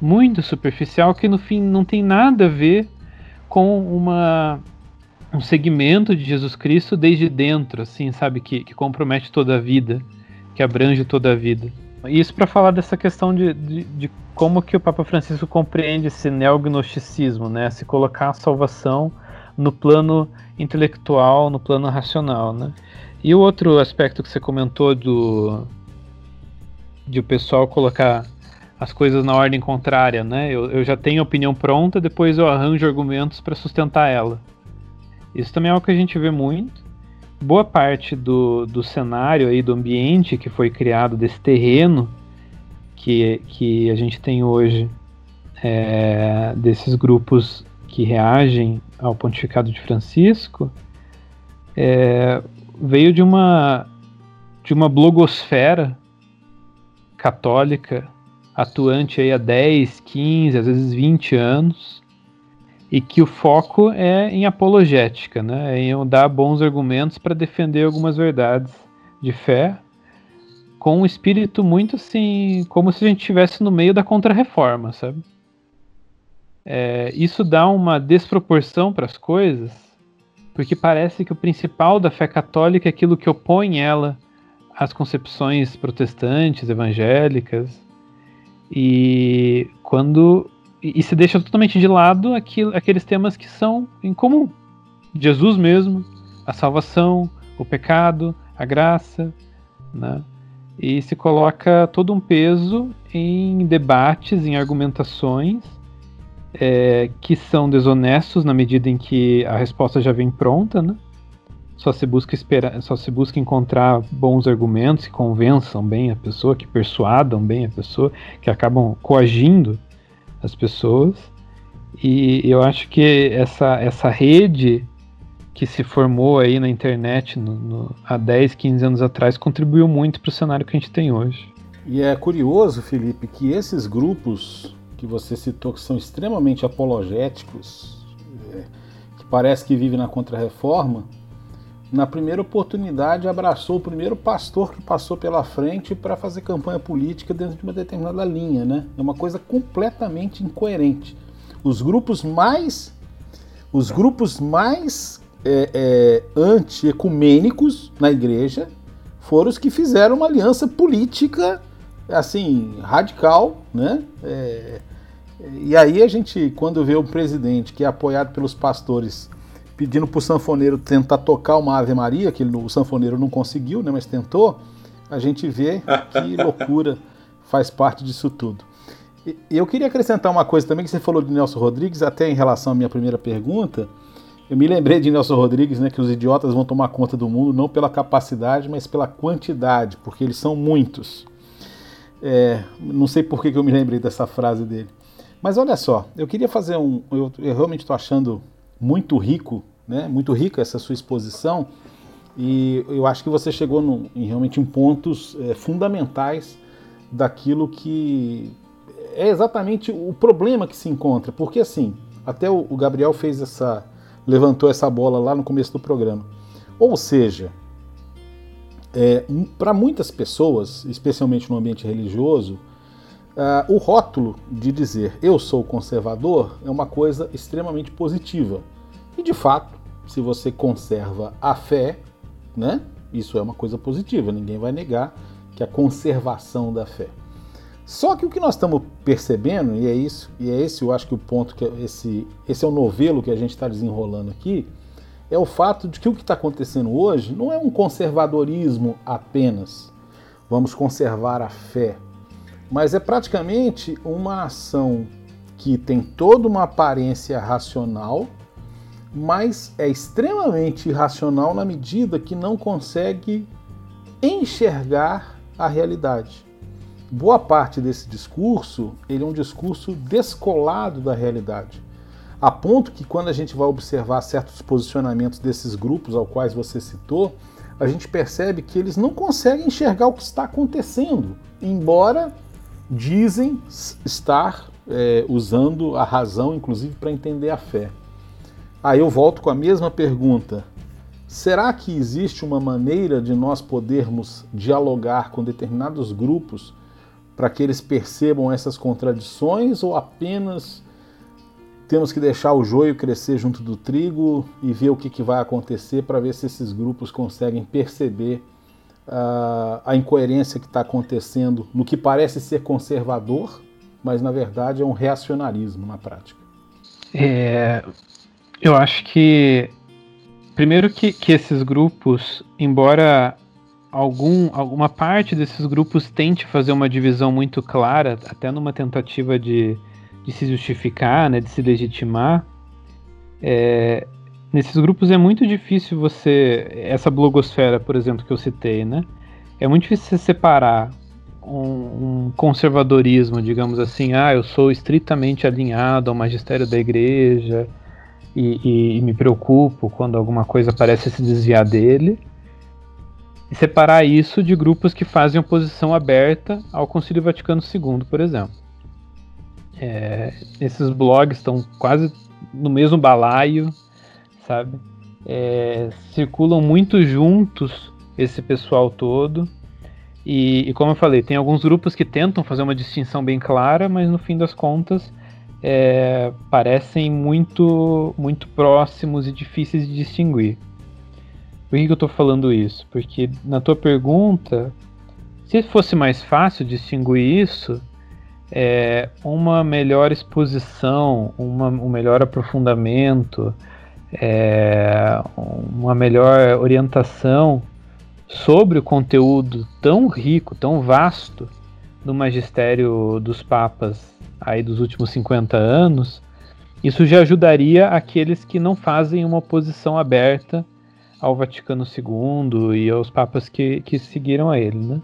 muito superficial que no fim não tem nada a ver com uma um segmento de Jesus Cristo desde dentro, assim, sabe que, que compromete toda a vida que abrange toda a vida. Isso para falar dessa questão de, de, de, como que o Papa Francisco compreende esse neognosticismo, né? Se colocar a salvação no plano intelectual, no plano racional, né? E o outro aspecto que você comentou do de o pessoal colocar as coisas na ordem contrária, né? Eu, eu já tenho a opinião pronta, depois eu arranjo argumentos para sustentar ela. Isso também é algo que a gente vê muito boa parte do, do cenário aí, do ambiente que foi criado, desse terreno que, que a gente tem hoje, é, desses grupos que reagem ao pontificado de Francisco, é, veio de uma, de uma blogosfera católica atuante aí há 10, 15, às vezes 20 anos, e que o foco é em apologética, né? em dar bons argumentos para defender algumas verdades de fé, com um espírito muito assim, como se a gente estivesse no meio da contrarreforma, sabe? É, isso dá uma desproporção para as coisas, porque parece que o principal da fé católica é aquilo que opõe ela às concepções protestantes, evangélicas, e quando e, se deixa totalmente de lado aquilo, aqueles temas que são em comum. Jesus mesmo, a salvação, o pecado, a graça, né? E se coloca todo um peso em debates, em argumentações é, que são desonestos na medida em que a resposta já vem pronta, né? Só se busca esperar, só se busca encontrar bons argumentos que convençam bem a pessoa, que persuadam bem a pessoa, que acabam coagindo as pessoas. E eu acho que essa, essa rede que se formou aí na internet no, no, há 10, 15 anos atrás contribuiu muito para o cenário que a gente tem hoje. E é curioso, Felipe, que esses grupos que você citou que são extremamente apologéticos, é, que parece que vive na contrarreforma, na primeira oportunidade abraçou o primeiro pastor que passou pela frente para fazer campanha política dentro de uma determinada linha, né? É uma coisa completamente incoerente. Os grupos mais, os grupos mais é, é, anti-ecumênicos na igreja foram os que fizeram uma aliança política assim radical, né? É, e aí a gente, quando vê um presidente que é apoiado pelos pastores pedindo para o sanfoneiro tentar tocar uma Ave Maria, que o sanfoneiro não conseguiu, né, mas tentou, a gente vê que loucura faz parte disso tudo. E eu queria acrescentar uma coisa também que você falou de Nelson Rodrigues, até em relação à minha primeira pergunta. Eu me lembrei de Nelson Rodrigues, né, que os idiotas vão tomar conta do mundo não pela capacidade, mas pela quantidade, porque eles são muitos. É, não sei por que, que eu me lembrei dessa frase dele. Mas olha só, eu queria fazer um. Eu, eu realmente estou achando muito rico, né? Muito rica essa sua exposição. E eu acho que você chegou no, em realmente em pontos é, fundamentais daquilo que é exatamente o problema que se encontra. Porque assim, até o, Gabriel fez essa. levantou essa bola lá no começo do programa. Ou seja, é, para muitas pessoas, especialmente no ambiente religioso, Uh, o rótulo de dizer eu sou conservador é uma coisa extremamente positiva. E de fato, se você conserva a fé, né, isso é uma coisa positiva, ninguém vai negar que a conservação da fé. Só que o que nós estamos percebendo, e é isso, e é esse eu acho que o ponto que esse, esse é o novelo que a gente está desenrolando aqui, é o fato de que o que está acontecendo hoje não é um conservadorismo apenas. Vamos conservar a fé mas é praticamente uma ação que tem toda uma aparência racional, mas é extremamente irracional na medida que não consegue enxergar a realidade. Boa parte desse discurso, ele é um discurso descolado da realidade. A ponto que quando a gente vai observar certos posicionamentos desses grupos ao quais você citou, a gente percebe que eles não conseguem enxergar o que está acontecendo, embora dizem estar é, usando a razão, inclusive, para entender a fé. Aí eu volto com a mesma pergunta. Será que existe uma maneira de nós podermos dialogar com determinados grupos para que eles percebam essas contradições ou apenas temos que deixar o joio crescer junto do trigo e ver o que, que vai acontecer para ver se esses grupos conseguem perceber a, a incoerência que está acontecendo no que parece ser conservador, mas na verdade é um reacionarismo na prática. É, eu acho que primeiro que, que esses grupos, embora algum, alguma parte desses grupos tente fazer uma divisão muito clara, até numa tentativa de, de se justificar, né, de se legitimar, é, nesses grupos é muito difícil você. Essa blogosfera, por exemplo, que eu citei, né? É muito difícil você separar um, um, conservadorismo, digamos assim, ah, eu sou estritamente alinhado ao magistério da igreja e, e, e me preocupo quando alguma coisa parece se desviar dele. E separar isso de grupos que fazem oposição aberta ao Concílio Vaticano II, por exemplo. É, esses blogs estão quase no mesmo balaio, sabe? É, circulam muito juntos esse pessoal todo. E, e, como eu falei, tem alguns grupos que tentam fazer uma distinção bem clara, mas no fim das contas é, parecem muito, muito próximos e difíceis de distinguir. Por que, que eu estou falando isso? Porque na tua pergunta, se fosse mais fácil distinguir isso, é, uma melhor exposição, uma, um melhor aprofundamento, é, uma melhor orientação sobre o conteúdo tão rico, tão vasto do magistério dos papas aí dos últimos 50 anos, Isso já ajudaria aqueles que não fazem uma oposição aberta ao Vaticano II e aos papas que, que seguiram a ele, né?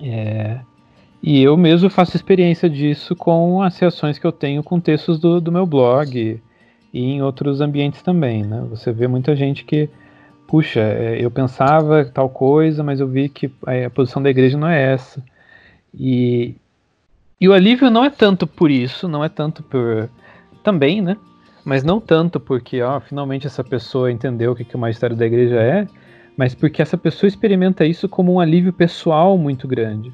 É, e eu mesmo faço experiência disso com as reações que eu tenho com textos do, do meu blog e em outros ambientes também, né? Você vê muita gente que, puxa, é, eu pensava tal coisa, mas eu vi que a, a posição da igreja não é essa. E, e o alívio não é tanto por isso, não é tanto por. Também, né? Mas não tanto porque, ó, finalmente essa pessoa entendeu o que, que o magistério da igreja é, mas porque essa pessoa experimenta isso como um alívio pessoal muito grande.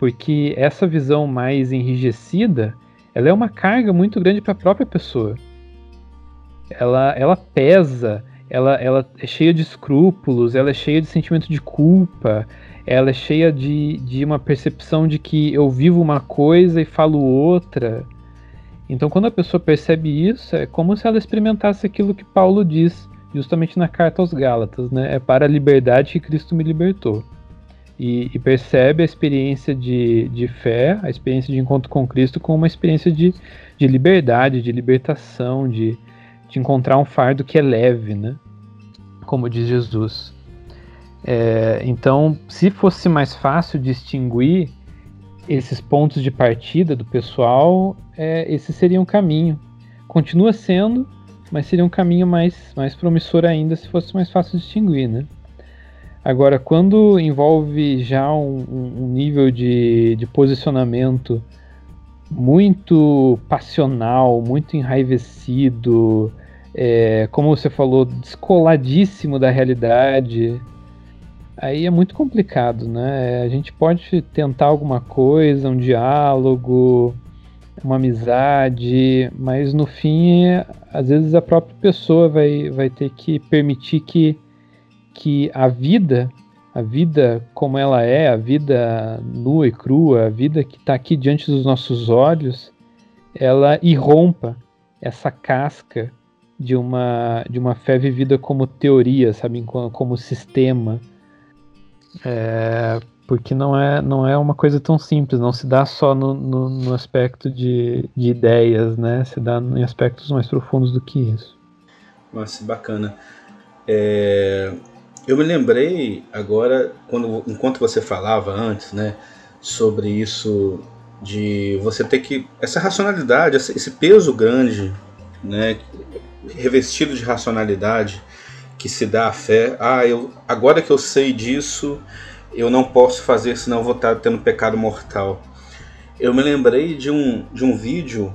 Porque essa visão mais enrijecida, ela é uma carga muito grande para a própria pessoa. Ela, ela pesa, ela, ela é cheia de escrúpulos, ela é cheia de sentimento de culpa, ela é cheia de, de uma percepção de que eu vivo uma coisa e falo outra. Então, quando a pessoa percebe isso, é como se ela experimentasse aquilo que Paulo diz justamente na carta aos Gálatas, né? É para a liberdade que Cristo me libertou. E, e, percebe a experiência de, de fé, a experiência de encontro com Cristo, como uma experiência de, de liberdade, de libertação, de, de encontrar um fardo que é leve, né? Como diz Jesus. É, então, se fosse mais fácil distinguir esses pontos de partida do pessoal, é, esse seria um caminho. Continua sendo, mas seria um caminho mais, mais promissor ainda se fosse mais fácil distinguir, né? Agora, quando envolve já um, um nível de, de posicionamento muito passional, muito enraivecido, é, como você falou, descoladíssimo da realidade, aí é muito complicado, né? A gente pode tentar alguma coisa, um diálogo, uma amizade, mas no fim, às vezes a própria pessoa vai, vai ter que permitir que, que a vida, a vida como ela é, a vida nua e crua, a vida que está aqui diante dos nossos olhos, ela irrompa essa casca de uma, de uma fé vivida como teoria, sabe, como, sistema é, porque não é, não é uma coisa tão simples, não se dá só no, no, no aspecto de, de ideias, né? Se dá em aspectos mais profundos do que isso. Nossa, bacana. É, eu me lembrei agora, quando, enquanto você falava antes, né, sobre isso de você ter que essa racionalidade, esse peso grande, né, revestido de racionalidade, que se dá a fé. Ah, eu, agora que eu sei disso, eu não posso fazer, senão vou estar tendo pecado mortal. Eu me lembrei de um, de um vídeo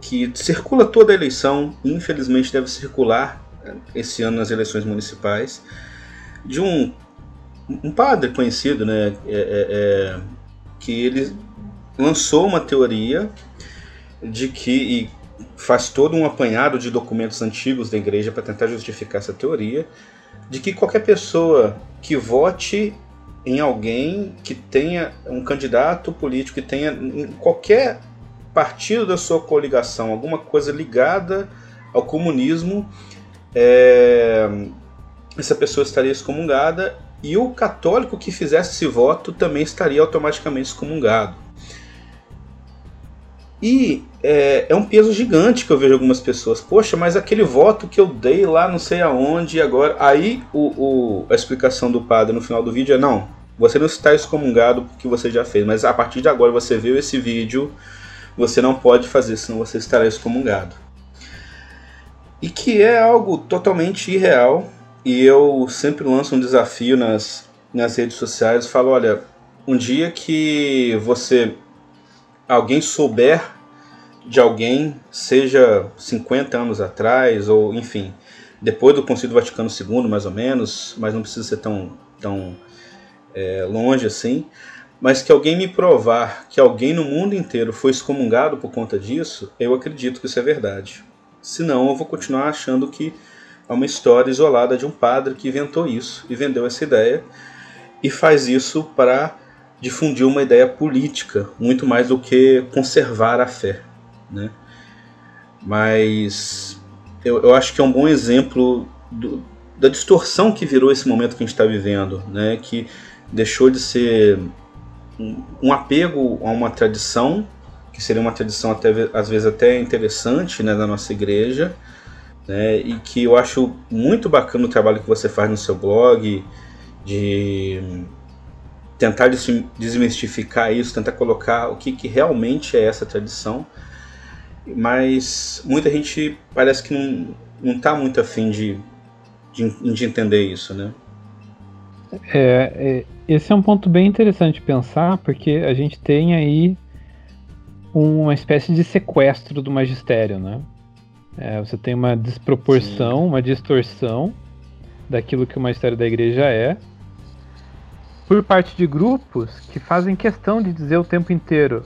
que circula toda a eleição, infelizmente deve circular eh, esse ano nas eleições municipais, de um, um padre conhecido, né, é, é, é, que ele lançou uma teoria de que, faz todo um apanhado de documentos antigos da igreja para tentar justificar essa teoria de que qualquer pessoa que vote em alguém que tenha um candidato político que tenha em qualquer partido da sua coligação alguma coisa ligada ao comunismo, é, essa pessoa estaria excomungada e o católico que fizesse esse voto também estaria automaticamente excomungado. E é, é, um peso gigante que eu vejo algumas pessoas. Poxa, mas aquele voto que eu dei lá não sei aonde agora. Aí o, o, a explicação do padre no final do vídeo é: não, você não está excomungado porque você já fez, mas a partir de agora você viu esse vídeo, você não pode fazer, senão você estará excomungado. E que é algo totalmente irreal. E eu sempre lanço um desafio nas, nas redes sociais. Falo: olha, um dia que você alguém souber de alguém, seja 50 anos atrás, ou enfim, depois do Concílio Vaticano II, mais ou menos, mas não precisa ser tão, tão é, longe assim, mas que alguém me provar que alguém no mundo inteiro foi excomungado por conta disso, eu acredito que isso é verdade. Senão, eu vou continuar achando que é uma história isolada de um padre que inventou isso e vendeu essa ideia e faz isso para difundir uma ideia política, muito mais do que conservar a fé. Né? Mas eu, eu acho que é um bom exemplo do, da distorção que virou esse momento que a gente está vivendo, né? que deixou de ser um, um apego a uma tradição que seria uma tradição até às vezes até interessante né, da nossa igreja, né, e que eu acho muito bacana o trabalho que você faz no seu blog, de tentar desmistificar isso, tentar colocar o que, que realmente é essa tradição, mas muita gente parece que não, não está muito afim de, de, de entender isso, né? É, é, esse é um ponto bem interessante pensar, porque a gente tem aí uma espécie de sequestro do magistério, né? É, você tem uma desproporção, Sim. uma distorção daquilo que o magistério da igreja é, por parte de grupos que fazem questão de dizer o tempo inteiro: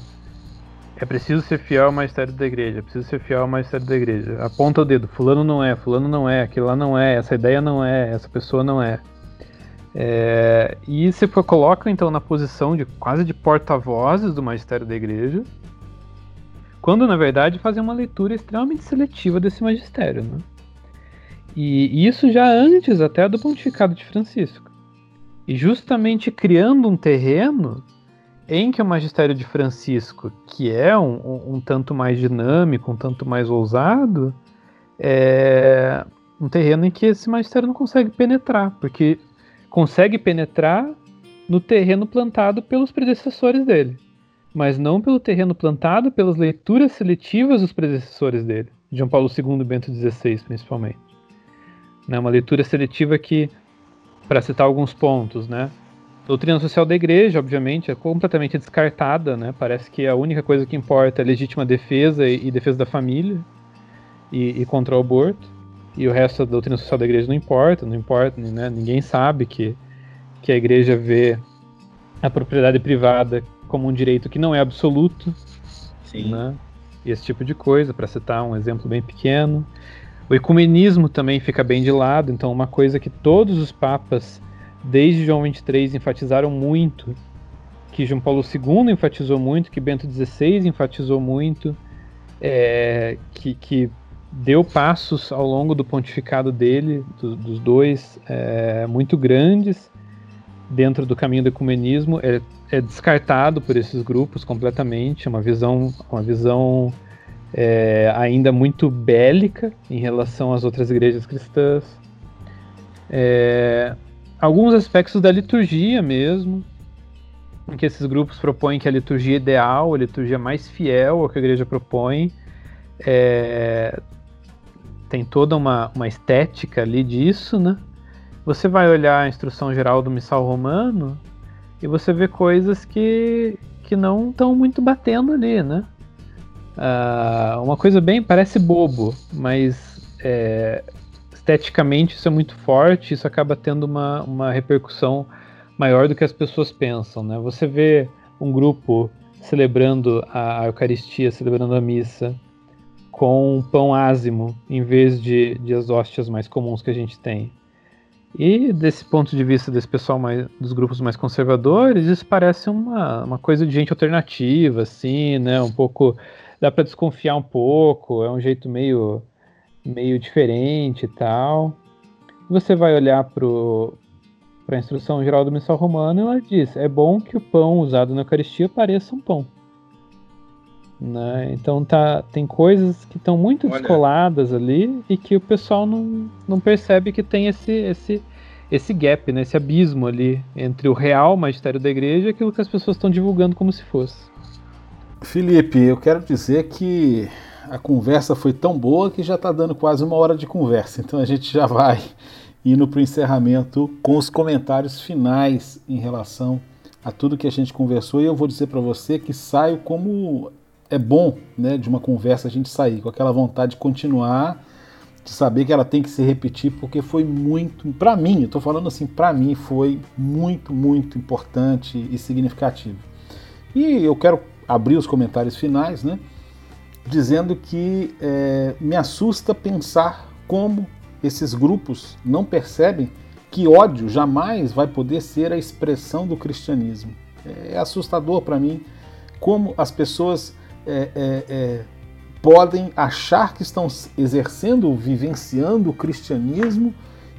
é preciso ser fiel ao magistério da igreja, é preciso ser fiel ao magistério da igreja. Aponta o dedo: Fulano não é, Fulano não é, aquilo lá não é, essa ideia não é, essa pessoa não é. é e se coloca então na posição de quase de porta-vozes do magistério da igreja quando na verdade fazem uma leitura extremamente seletiva desse magistério. Né? E isso já antes até do pontificado de Francisco. E justamente criando um terreno em que o magistério de Francisco, que é um, um, um tanto mais dinâmico, um tanto mais ousado, é um terreno em que esse magistério não consegue penetrar, porque consegue penetrar no terreno plantado pelos predecessores dele mas não pelo terreno plantado pelas leituras seletivas dos predecessores dele, João Paulo II e Bento XVI, principalmente. Né, uma leitura seletiva que, para citar alguns pontos, né, doutrina social da igreja, obviamente, é completamente descartada, né, parece que a única coisa que importa é legítima defesa e, e defesa da família e, e, contra o aborto, e o resto da doutrina social da igreja não importa, não importa, né, ninguém sabe que, que a igreja vê a propriedade privada como um direito que não é absoluto. Sim. Né? Esse tipo de coisa, para citar um exemplo bem pequeno. O ecumenismo também fica bem de lado, então uma coisa que todos os papas, desde João 23, enfatizaram muito, que João Paulo II enfatizou muito, que Bento XVI enfatizou muito, é, que, que deu passos ao longo do pontificado dele, do, dos dois, é, muito grandes dentro do caminho do ecumenismo, é é descartado por esses grupos completamente, uma visão, uma visão é, ainda muito bélica em relação às outras igrejas cristãs. É, alguns aspectos da liturgia mesmo, em que esses grupos propõem que a liturgia ideal, a liturgia mais fiel ao que a igreja propõe, é, tem toda uma, uma estética ali disso, né? Você vai olhar a instrução geral do missal romano, e você vê coisas que, que não estão muito batendo ali, né? Uh, uma coisa bem, parece bobo, mas é, esteticamente isso é muito forte, isso acaba tendo uma, uma repercussão maior do que as pessoas pensam, né? Você vê um grupo celebrando a Eucaristia, celebrando a missa, com pão ázimo, em vez de, de as hóstias mais comuns que a gente tem. E desse ponto de vista desse pessoal mais, dos grupos mais conservadores, isso parece uma, uma coisa de gente alternativa, assim, né? Um pouco. Dá para desconfiar um pouco, é um jeito meio, meio diferente e tal. Você vai olhar para a instrução geral do missal romano e ela diz: é bom que o pão usado na Eucaristia pareça um pão. Né? Então tá, tem coisas que estão muito Olha. descoladas ali e que o pessoal não, não percebe que tem esse, esse, esse gap, né? esse abismo ali entre o real magistério da igreja e aquilo que as pessoas estão divulgando como se fosse. Felipe, eu quero dizer que a conversa foi tão boa que já está dando quase uma hora de conversa, então a gente já vai indo para o encerramento com os comentários finais em relação a tudo que a gente conversou e eu vou dizer para você que saio como é bom, né, de uma conversa a gente sair com aquela vontade de continuar, de saber que ela tem que se repetir, porque foi muito, para mim, eu tô falando assim, para mim foi muito, muito importante e significativo. E eu quero abrir os comentários finais, né, dizendo que é, me assusta pensar como esses grupos não percebem que ódio jamais vai poder ser a expressão do cristianismo. É assustador para mim como as pessoas é, é, é, podem achar que estão exercendo, vivenciando o cristianismo,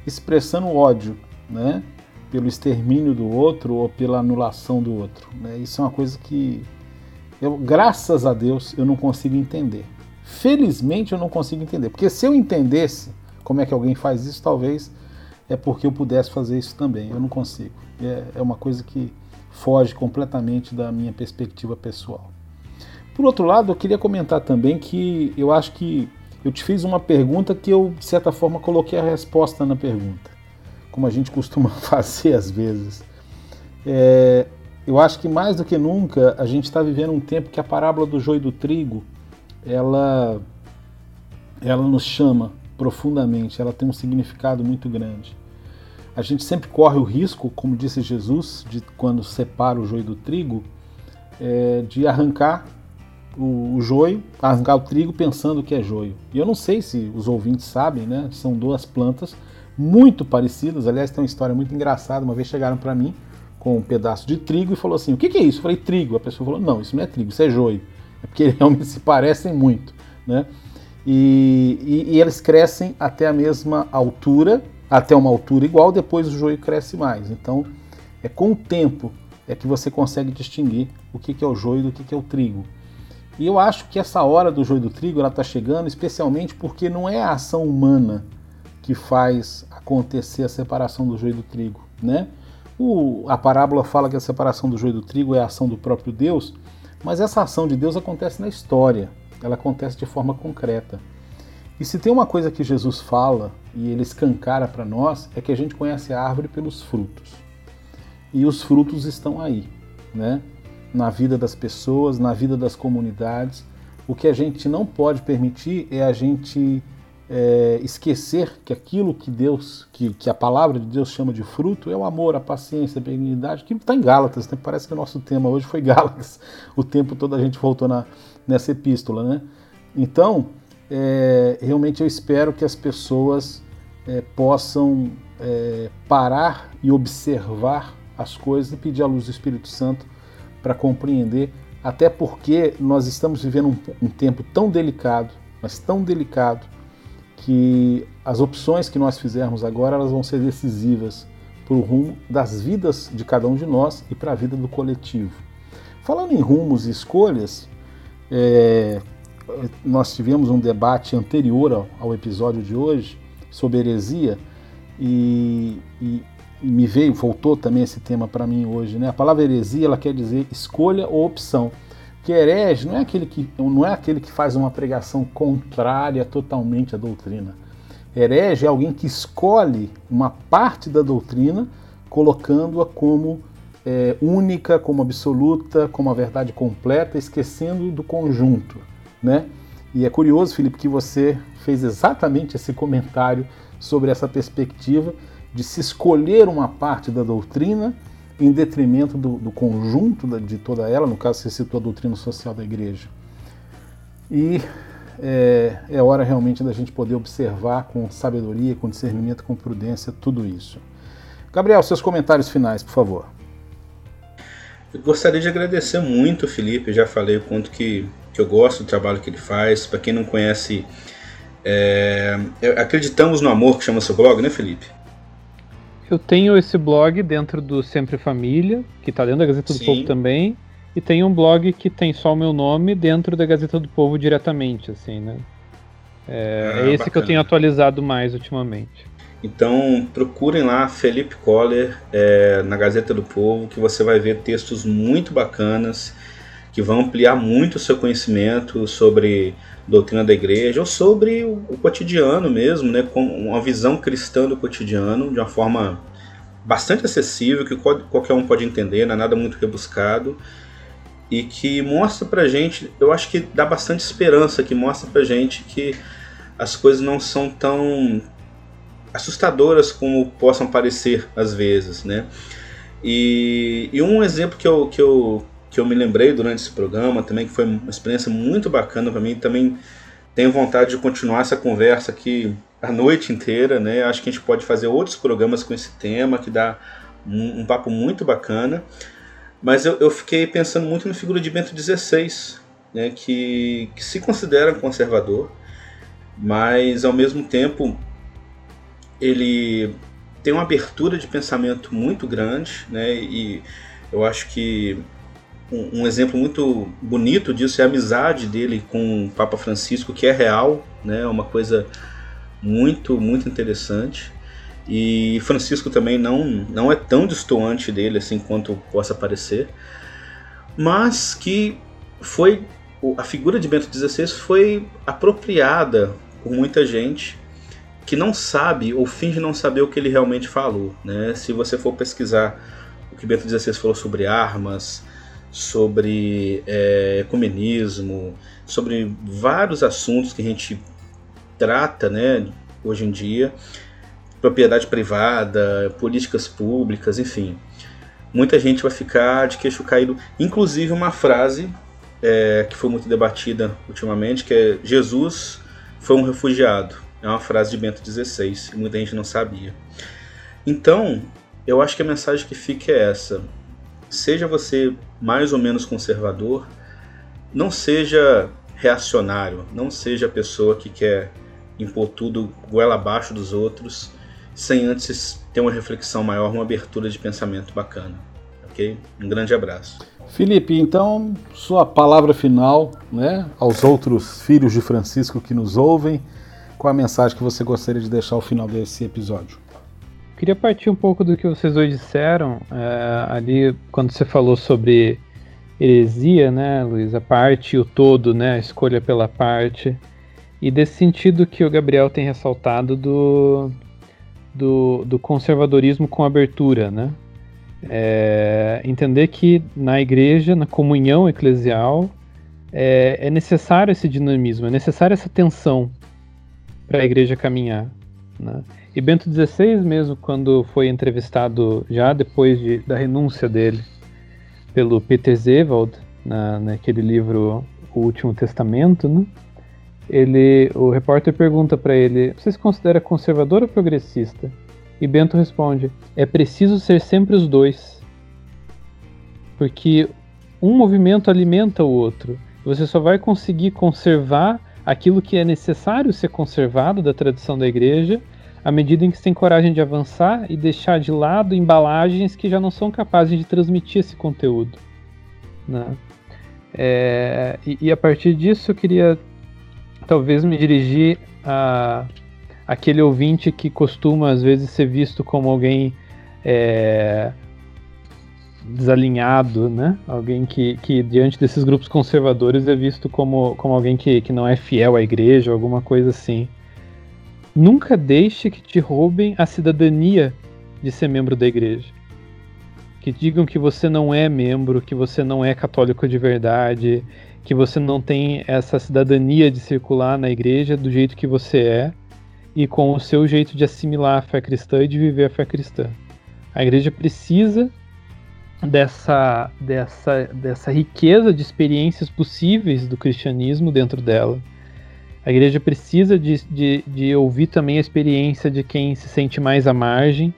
expressando ódio, né? pelo extermínio do outro ou pela anulação do outro. Né? Isso é uma coisa que eu, graças a Deus, eu não consigo entender. Felizmente eu não consigo entender, porque se eu entendesse como é que alguém faz isso, talvez é porque eu pudesse fazer isso também. Eu não consigo. É, é uma coisa que foge completamente da minha perspectiva pessoal. Por outro lado, eu queria comentar também que eu acho que eu te fiz uma pergunta que eu, de certa forma, coloquei a resposta na pergunta, como a gente costuma fazer às vezes. É, eu acho que mais do que nunca a gente está vivendo um tempo que a parábola do joio e do trigo ela, ela nos chama profundamente, ela tem um significado muito grande. A gente sempre corre o risco, como disse Jesus, de quando separa o joio do trigo, é, de arrancar o, o joio, arrancar o trigo pensando que é joio. E eu não sei se os ouvintes sabem, né? São duas plantas muito parecidas. Aliás, tem uma história muito engraçada. Uma vez chegaram para mim com um pedaço de trigo e falou assim: O que, que é isso? Eu falei: Trigo. A pessoa falou: Não, isso não é trigo, isso é joio. É porque realmente se parecem muito, né? E, e, e, eles crescem até a mesma altura, até uma altura igual, depois o joio cresce mais. Então, é com o tempo é que você consegue distinguir o que, que é o joio do que, que é o trigo. E eu acho que essa hora do joio do trigo ela está chegando, especialmente porque não é a ação humana que faz acontecer a separação do joio do trigo, né? O, a parábola fala que a separação do joio do trigo é a ação do próprio Deus, mas essa ação de Deus acontece na história, ela acontece de forma concreta. E se tem uma coisa que Jesus fala e ele escancara para nós, é que a gente conhece a árvore pelos frutos. E os frutos estão aí, né? Na vida das pessoas, na vida das comunidades. O que a gente não pode permitir é a gente é, esquecer que aquilo que Deus, que, que a palavra de Deus chama de fruto, é o amor, a paciência, a benignidade, que está em Gálatas. Né? Parece que o nosso tema hoje foi Gálatas. O tempo todo a gente voltou na, nessa epístola. Né? Então, é, realmente eu espero que as pessoas é, possam é, parar e observar as coisas e pedir a luz do Espírito Santo para compreender, até porque nós estamos vivendo um, um tempo tão delicado, mas tão delicado, que as opções que nós fizermos agora elas vão ser decisivas para o rumo das vidas de cada um de nós e para a vida do coletivo. Falando em rumos e escolhas, é, nós tivemos um debate anterior ao, ao, episódio de hoje sobre heresia e, e, me veio, voltou também esse tema para mim hoje. Né? A palavra heresia ela quer dizer escolha ou opção. Que herege não é aquele que, não é aquele que faz uma pregação contrária totalmente à doutrina. Herege é alguém que escolhe uma parte da doutrina, colocando-a como é, única, como absoluta, como a verdade completa, esquecendo do conjunto. Né? E é curioso, Felipe, que você fez exatamente esse comentário sobre essa perspectiva de se escolher uma parte da doutrina em detrimento do, do conjunto de toda ela, no caso você citou a doutrina social da igreja. E é, é hora realmente da gente poder observar com sabedoria, com discernimento, com prudência tudo isso. Gabriel, seus comentários finais, por favor. Eu gostaria de agradecer muito o Felipe, já falei o quanto que, que eu gosto do trabalho que ele faz. Para quem não conhece, é, acreditamos no amor que chama seu blog, né, Felipe? Eu tenho esse blog dentro do Sempre Família, que está dentro da Gazeta do Sim. Povo também, e tem um blog que tem só o meu nome dentro da Gazeta do Povo diretamente, assim, né? É, ah, é esse bacana. que eu tenho atualizado mais ultimamente. Então procurem lá Felipe Coller é, na Gazeta do Povo, que você vai ver textos muito bacanas que vão ampliar muito o seu conhecimento sobre doutrina da igreja ou sobre o, cotidiano mesmo, né, com uma visão cristã do cotidiano de uma forma bastante acessível, que qualquer um pode entender, não é nada muito rebuscado e que mostra pra gente, eu acho que dá bastante esperança, que mostra pra gente que as coisas não são tão assustadoras como possam parecer às vezes, né? E, e um exemplo que eu, que, eu, que eu me lembrei durante esse programa também, que foi uma experiência muito bacana para mim, também tenho vontade de continuar essa conversa aqui a noite inteira, né? Acho que a gente pode fazer outros programas com esse tema, que dá um, um papo muito bacana. Mas eu, eu, fiquei pensando muito na figura de Bento XVI, né? que, que se considera conservador, mas ao mesmo tempo ele tem uma abertura de pensamento muito grande, né? E eu acho que um, exemplo muito bonito disso é a amizade dele com o Papa Francisco, que é real, né? É uma coisa muito, muito interessante. E Francisco também não, não é tão distoante dele assim quanto possa parecer, mas que foi a figura de Bento XVI foi apropriada por muita gente que não sabe ou finge não saber o que ele realmente falou. Né? Se você for pesquisar o que Bento XVI falou sobre armas, sobre é, ecumenismo, sobre vários assuntos que a gente trata né, hoje em dia, propriedade privada, políticas públicas, enfim. Muita gente vai ficar de queixo caído. Inclusive uma frase é, que foi muito debatida ultimamente, que é Jesus foi um refugiado. É uma frase de Bento XVI muita gente não sabia. Então, eu acho que a mensagem que fica é essa. Seja você mais ou menos conservador, não seja reacionário, não seja a pessoa que quer impor tudo goela abaixo dos outros sem antes ter uma reflexão maior, uma abertura de pensamento bacana. Ok? Um grande abraço. Felipe, então, sua palavra final né, aos outros filhos de Francisco que nos ouvem, qual a mensagem que você gostaria de deixar ao final desse episódio? Queria partir um pouco do que vocês dois disseram, é, ali quando você falou sobre heresia, né, Luiz, a parte e o todo, né, a escolha pela parte, e desse sentido que o Gabriel tem ressaltado do, do, do conservadorismo com abertura, né? É, entender que na igreja, na comunhão eclesial, é, é necessário esse dinamismo, é necessária essa tensão para a igreja caminhar. Né? E Bento XVI mesmo, quando foi entrevistado já depois de, da renúncia dele pelo Peter Zewald, na, naquele livro O Último Testamento, né? ele, o repórter pergunta para ele: "Você se considera conservador ou progressista?" E Bento responde: "É preciso ser sempre os dois, porque um movimento alimenta o outro. Você só vai conseguir conservar aquilo que é necessário ser conservado da tradição da igreja à medida em que você tem coragem de avançar e deixar de lado embalagens que já não são capazes de transmitir esse conteúdo. Né? É, e, e, a partir disso eu queria talvez me dirigir a aquele ouvinte que costuma às vezes ser visto como alguém é, desalinhado, né? Alguém que, que diante desses grupos conservadores é visto como, como alguém que, que não é fiel à igreja alguma coisa assim. Nunca deixe que te roubem a cidadania de ser membro da igreja. Que digam que você não é membro, que você não é católico de verdade, que você não tem essa cidadania de circular na igreja do jeito que você é e com o seu jeito de assimilar a fé cristã e de viver a fé cristã. A igreja precisa dessa, dessa, dessa riqueza de experiências possíveis do cristianismo dentro dela. A igreja precisa de, de, de ouvir também a experiência de quem se sente mais à margem.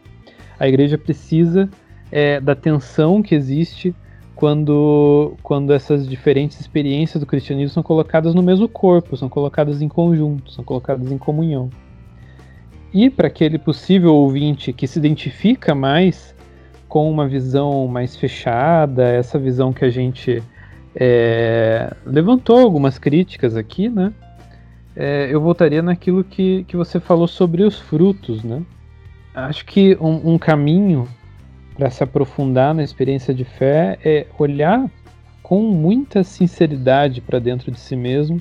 A igreja precisa é, da tensão que existe quando, quando essas diferentes experiências do cristianismo são colocadas no mesmo corpo, são colocadas em conjunto, são colocadas em comunhão. E para aquele possível ouvinte que se identifica mais com uma visão mais fechada, essa visão que a gente é, levantou algumas críticas aqui, né? É, eu voltaria naquilo que, que você falou sobre os frutos, né? Acho que um, um caminho para se aprofundar na experiência de fé é olhar com muita sinceridade para dentro de si mesmo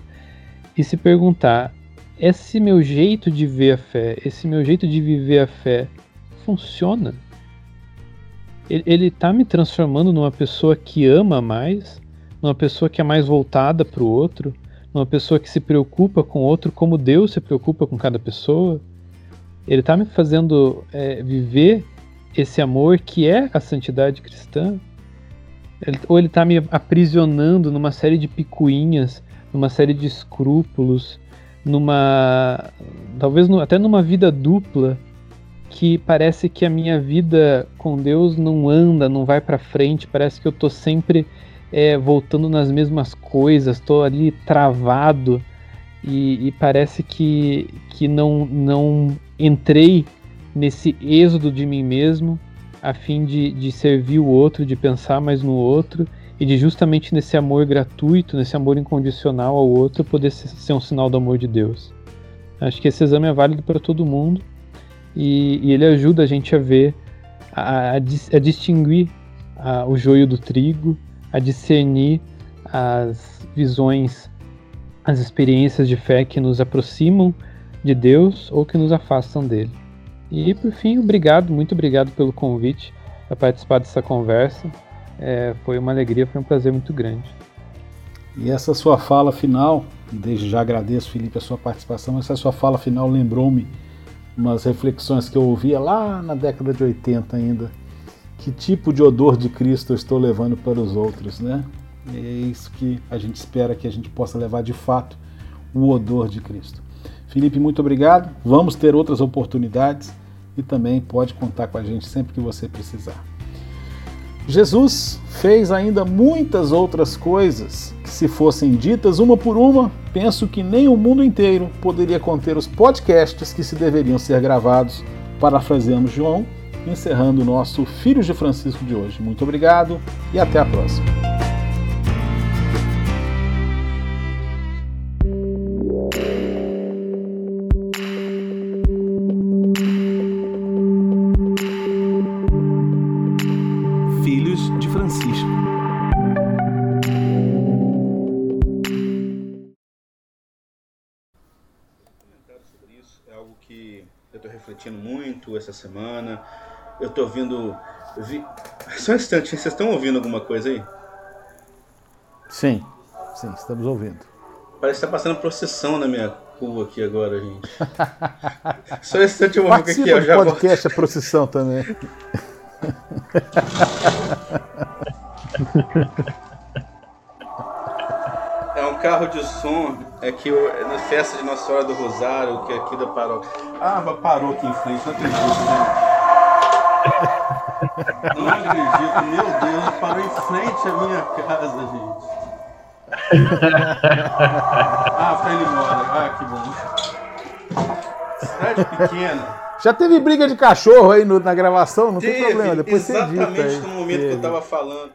e se perguntar: esse meu jeito de ver a fé, esse meu jeito de viver a fé funciona? Ele está me transformando numa pessoa que ama mais, numa pessoa que é mais voltada para o outro, numa pessoa que se preocupa com outro como Deus se preocupa com cada pessoa? Ele está me fazendo é, viver esse amor que é a santidade cristã? Ele, ou ele está me aprisionando numa série de picuinhas, numa série de escrúpulos, numa. talvez no, até numa vida dupla, que parece que a minha vida com Deus não anda, não vai para frente, parece que eu estou sempre é, voltando nas mesmas coisas, estou ali travado e, e, parece que, que não, não entrei nesse êxodo de mim mesmo, a fim de, de servir o outro, de pensar mais no outro e de justamente nesse amor gratuito, nesse amor incondicional ao outro, poder ser um sinal do amor de Deus. Acho que esse exame é válido para todo mundo e, e, ele ajuda a gente a ver, a, a, a distinguir a, o joio do trigo, a discernir as visões, as experiências de fé que nos aproximam de Deus ou que nos afastam dele. E por fim, obrigado, muito obrigado pelo convite para participar dessa conversa. É, foi uma alegria, foi um prazer muito grande. E essa sua fala final, desde já agradeço, Felipe, a sua participação, essa sua fala final lembrou-me umas reflexões que eu ouvia lá na década de 80 ainda. Que tipo de odor de Cristo eu estou levando para os outros, né? E é isso que a gente espera que a gente possa levar de fato o odor de Cristo. Felipe, muito obrigado. Vamos ter outras oportunidades e também pode contar com a gente sempre que você precisar. Jesus fez ainda muitas outras coisas que, se fossem ditas uma por uma, penso que nem o mundo inteiro poderia conter os podcasts que se deveriam ser gravados. Parafraseamos João, encerrando o nosso Filhos de Francisco de hoje. Muito obrigado e até a próxima. refletindo muito essa semana. Eu tô ouvindo. Vi... Só um instante, vocês estão ouvindo alguma coisa aí? Sim, sim, estamos ouvindo. Parece que tá passando procissão na minha rua aqui agora, gente. Só um instante eu vou ver o que é. Eu já podcast volto. é procissão também. É um carro de som, é que eu, é na festa de Nossa Senhora do Rosário, que é aqui da paróquia. Ah, mas parou aqui em frente, não acredito, né? Não acredito, meu Deus, parou em frente à minha casa, gente. Ah, foi ele embora. Ah, que bom. Cidade pequena. Já teve briga de cachorro aí no, na gravação? Não teve, tem problema, depois você edita. Exatamente no momento que eu tava falando.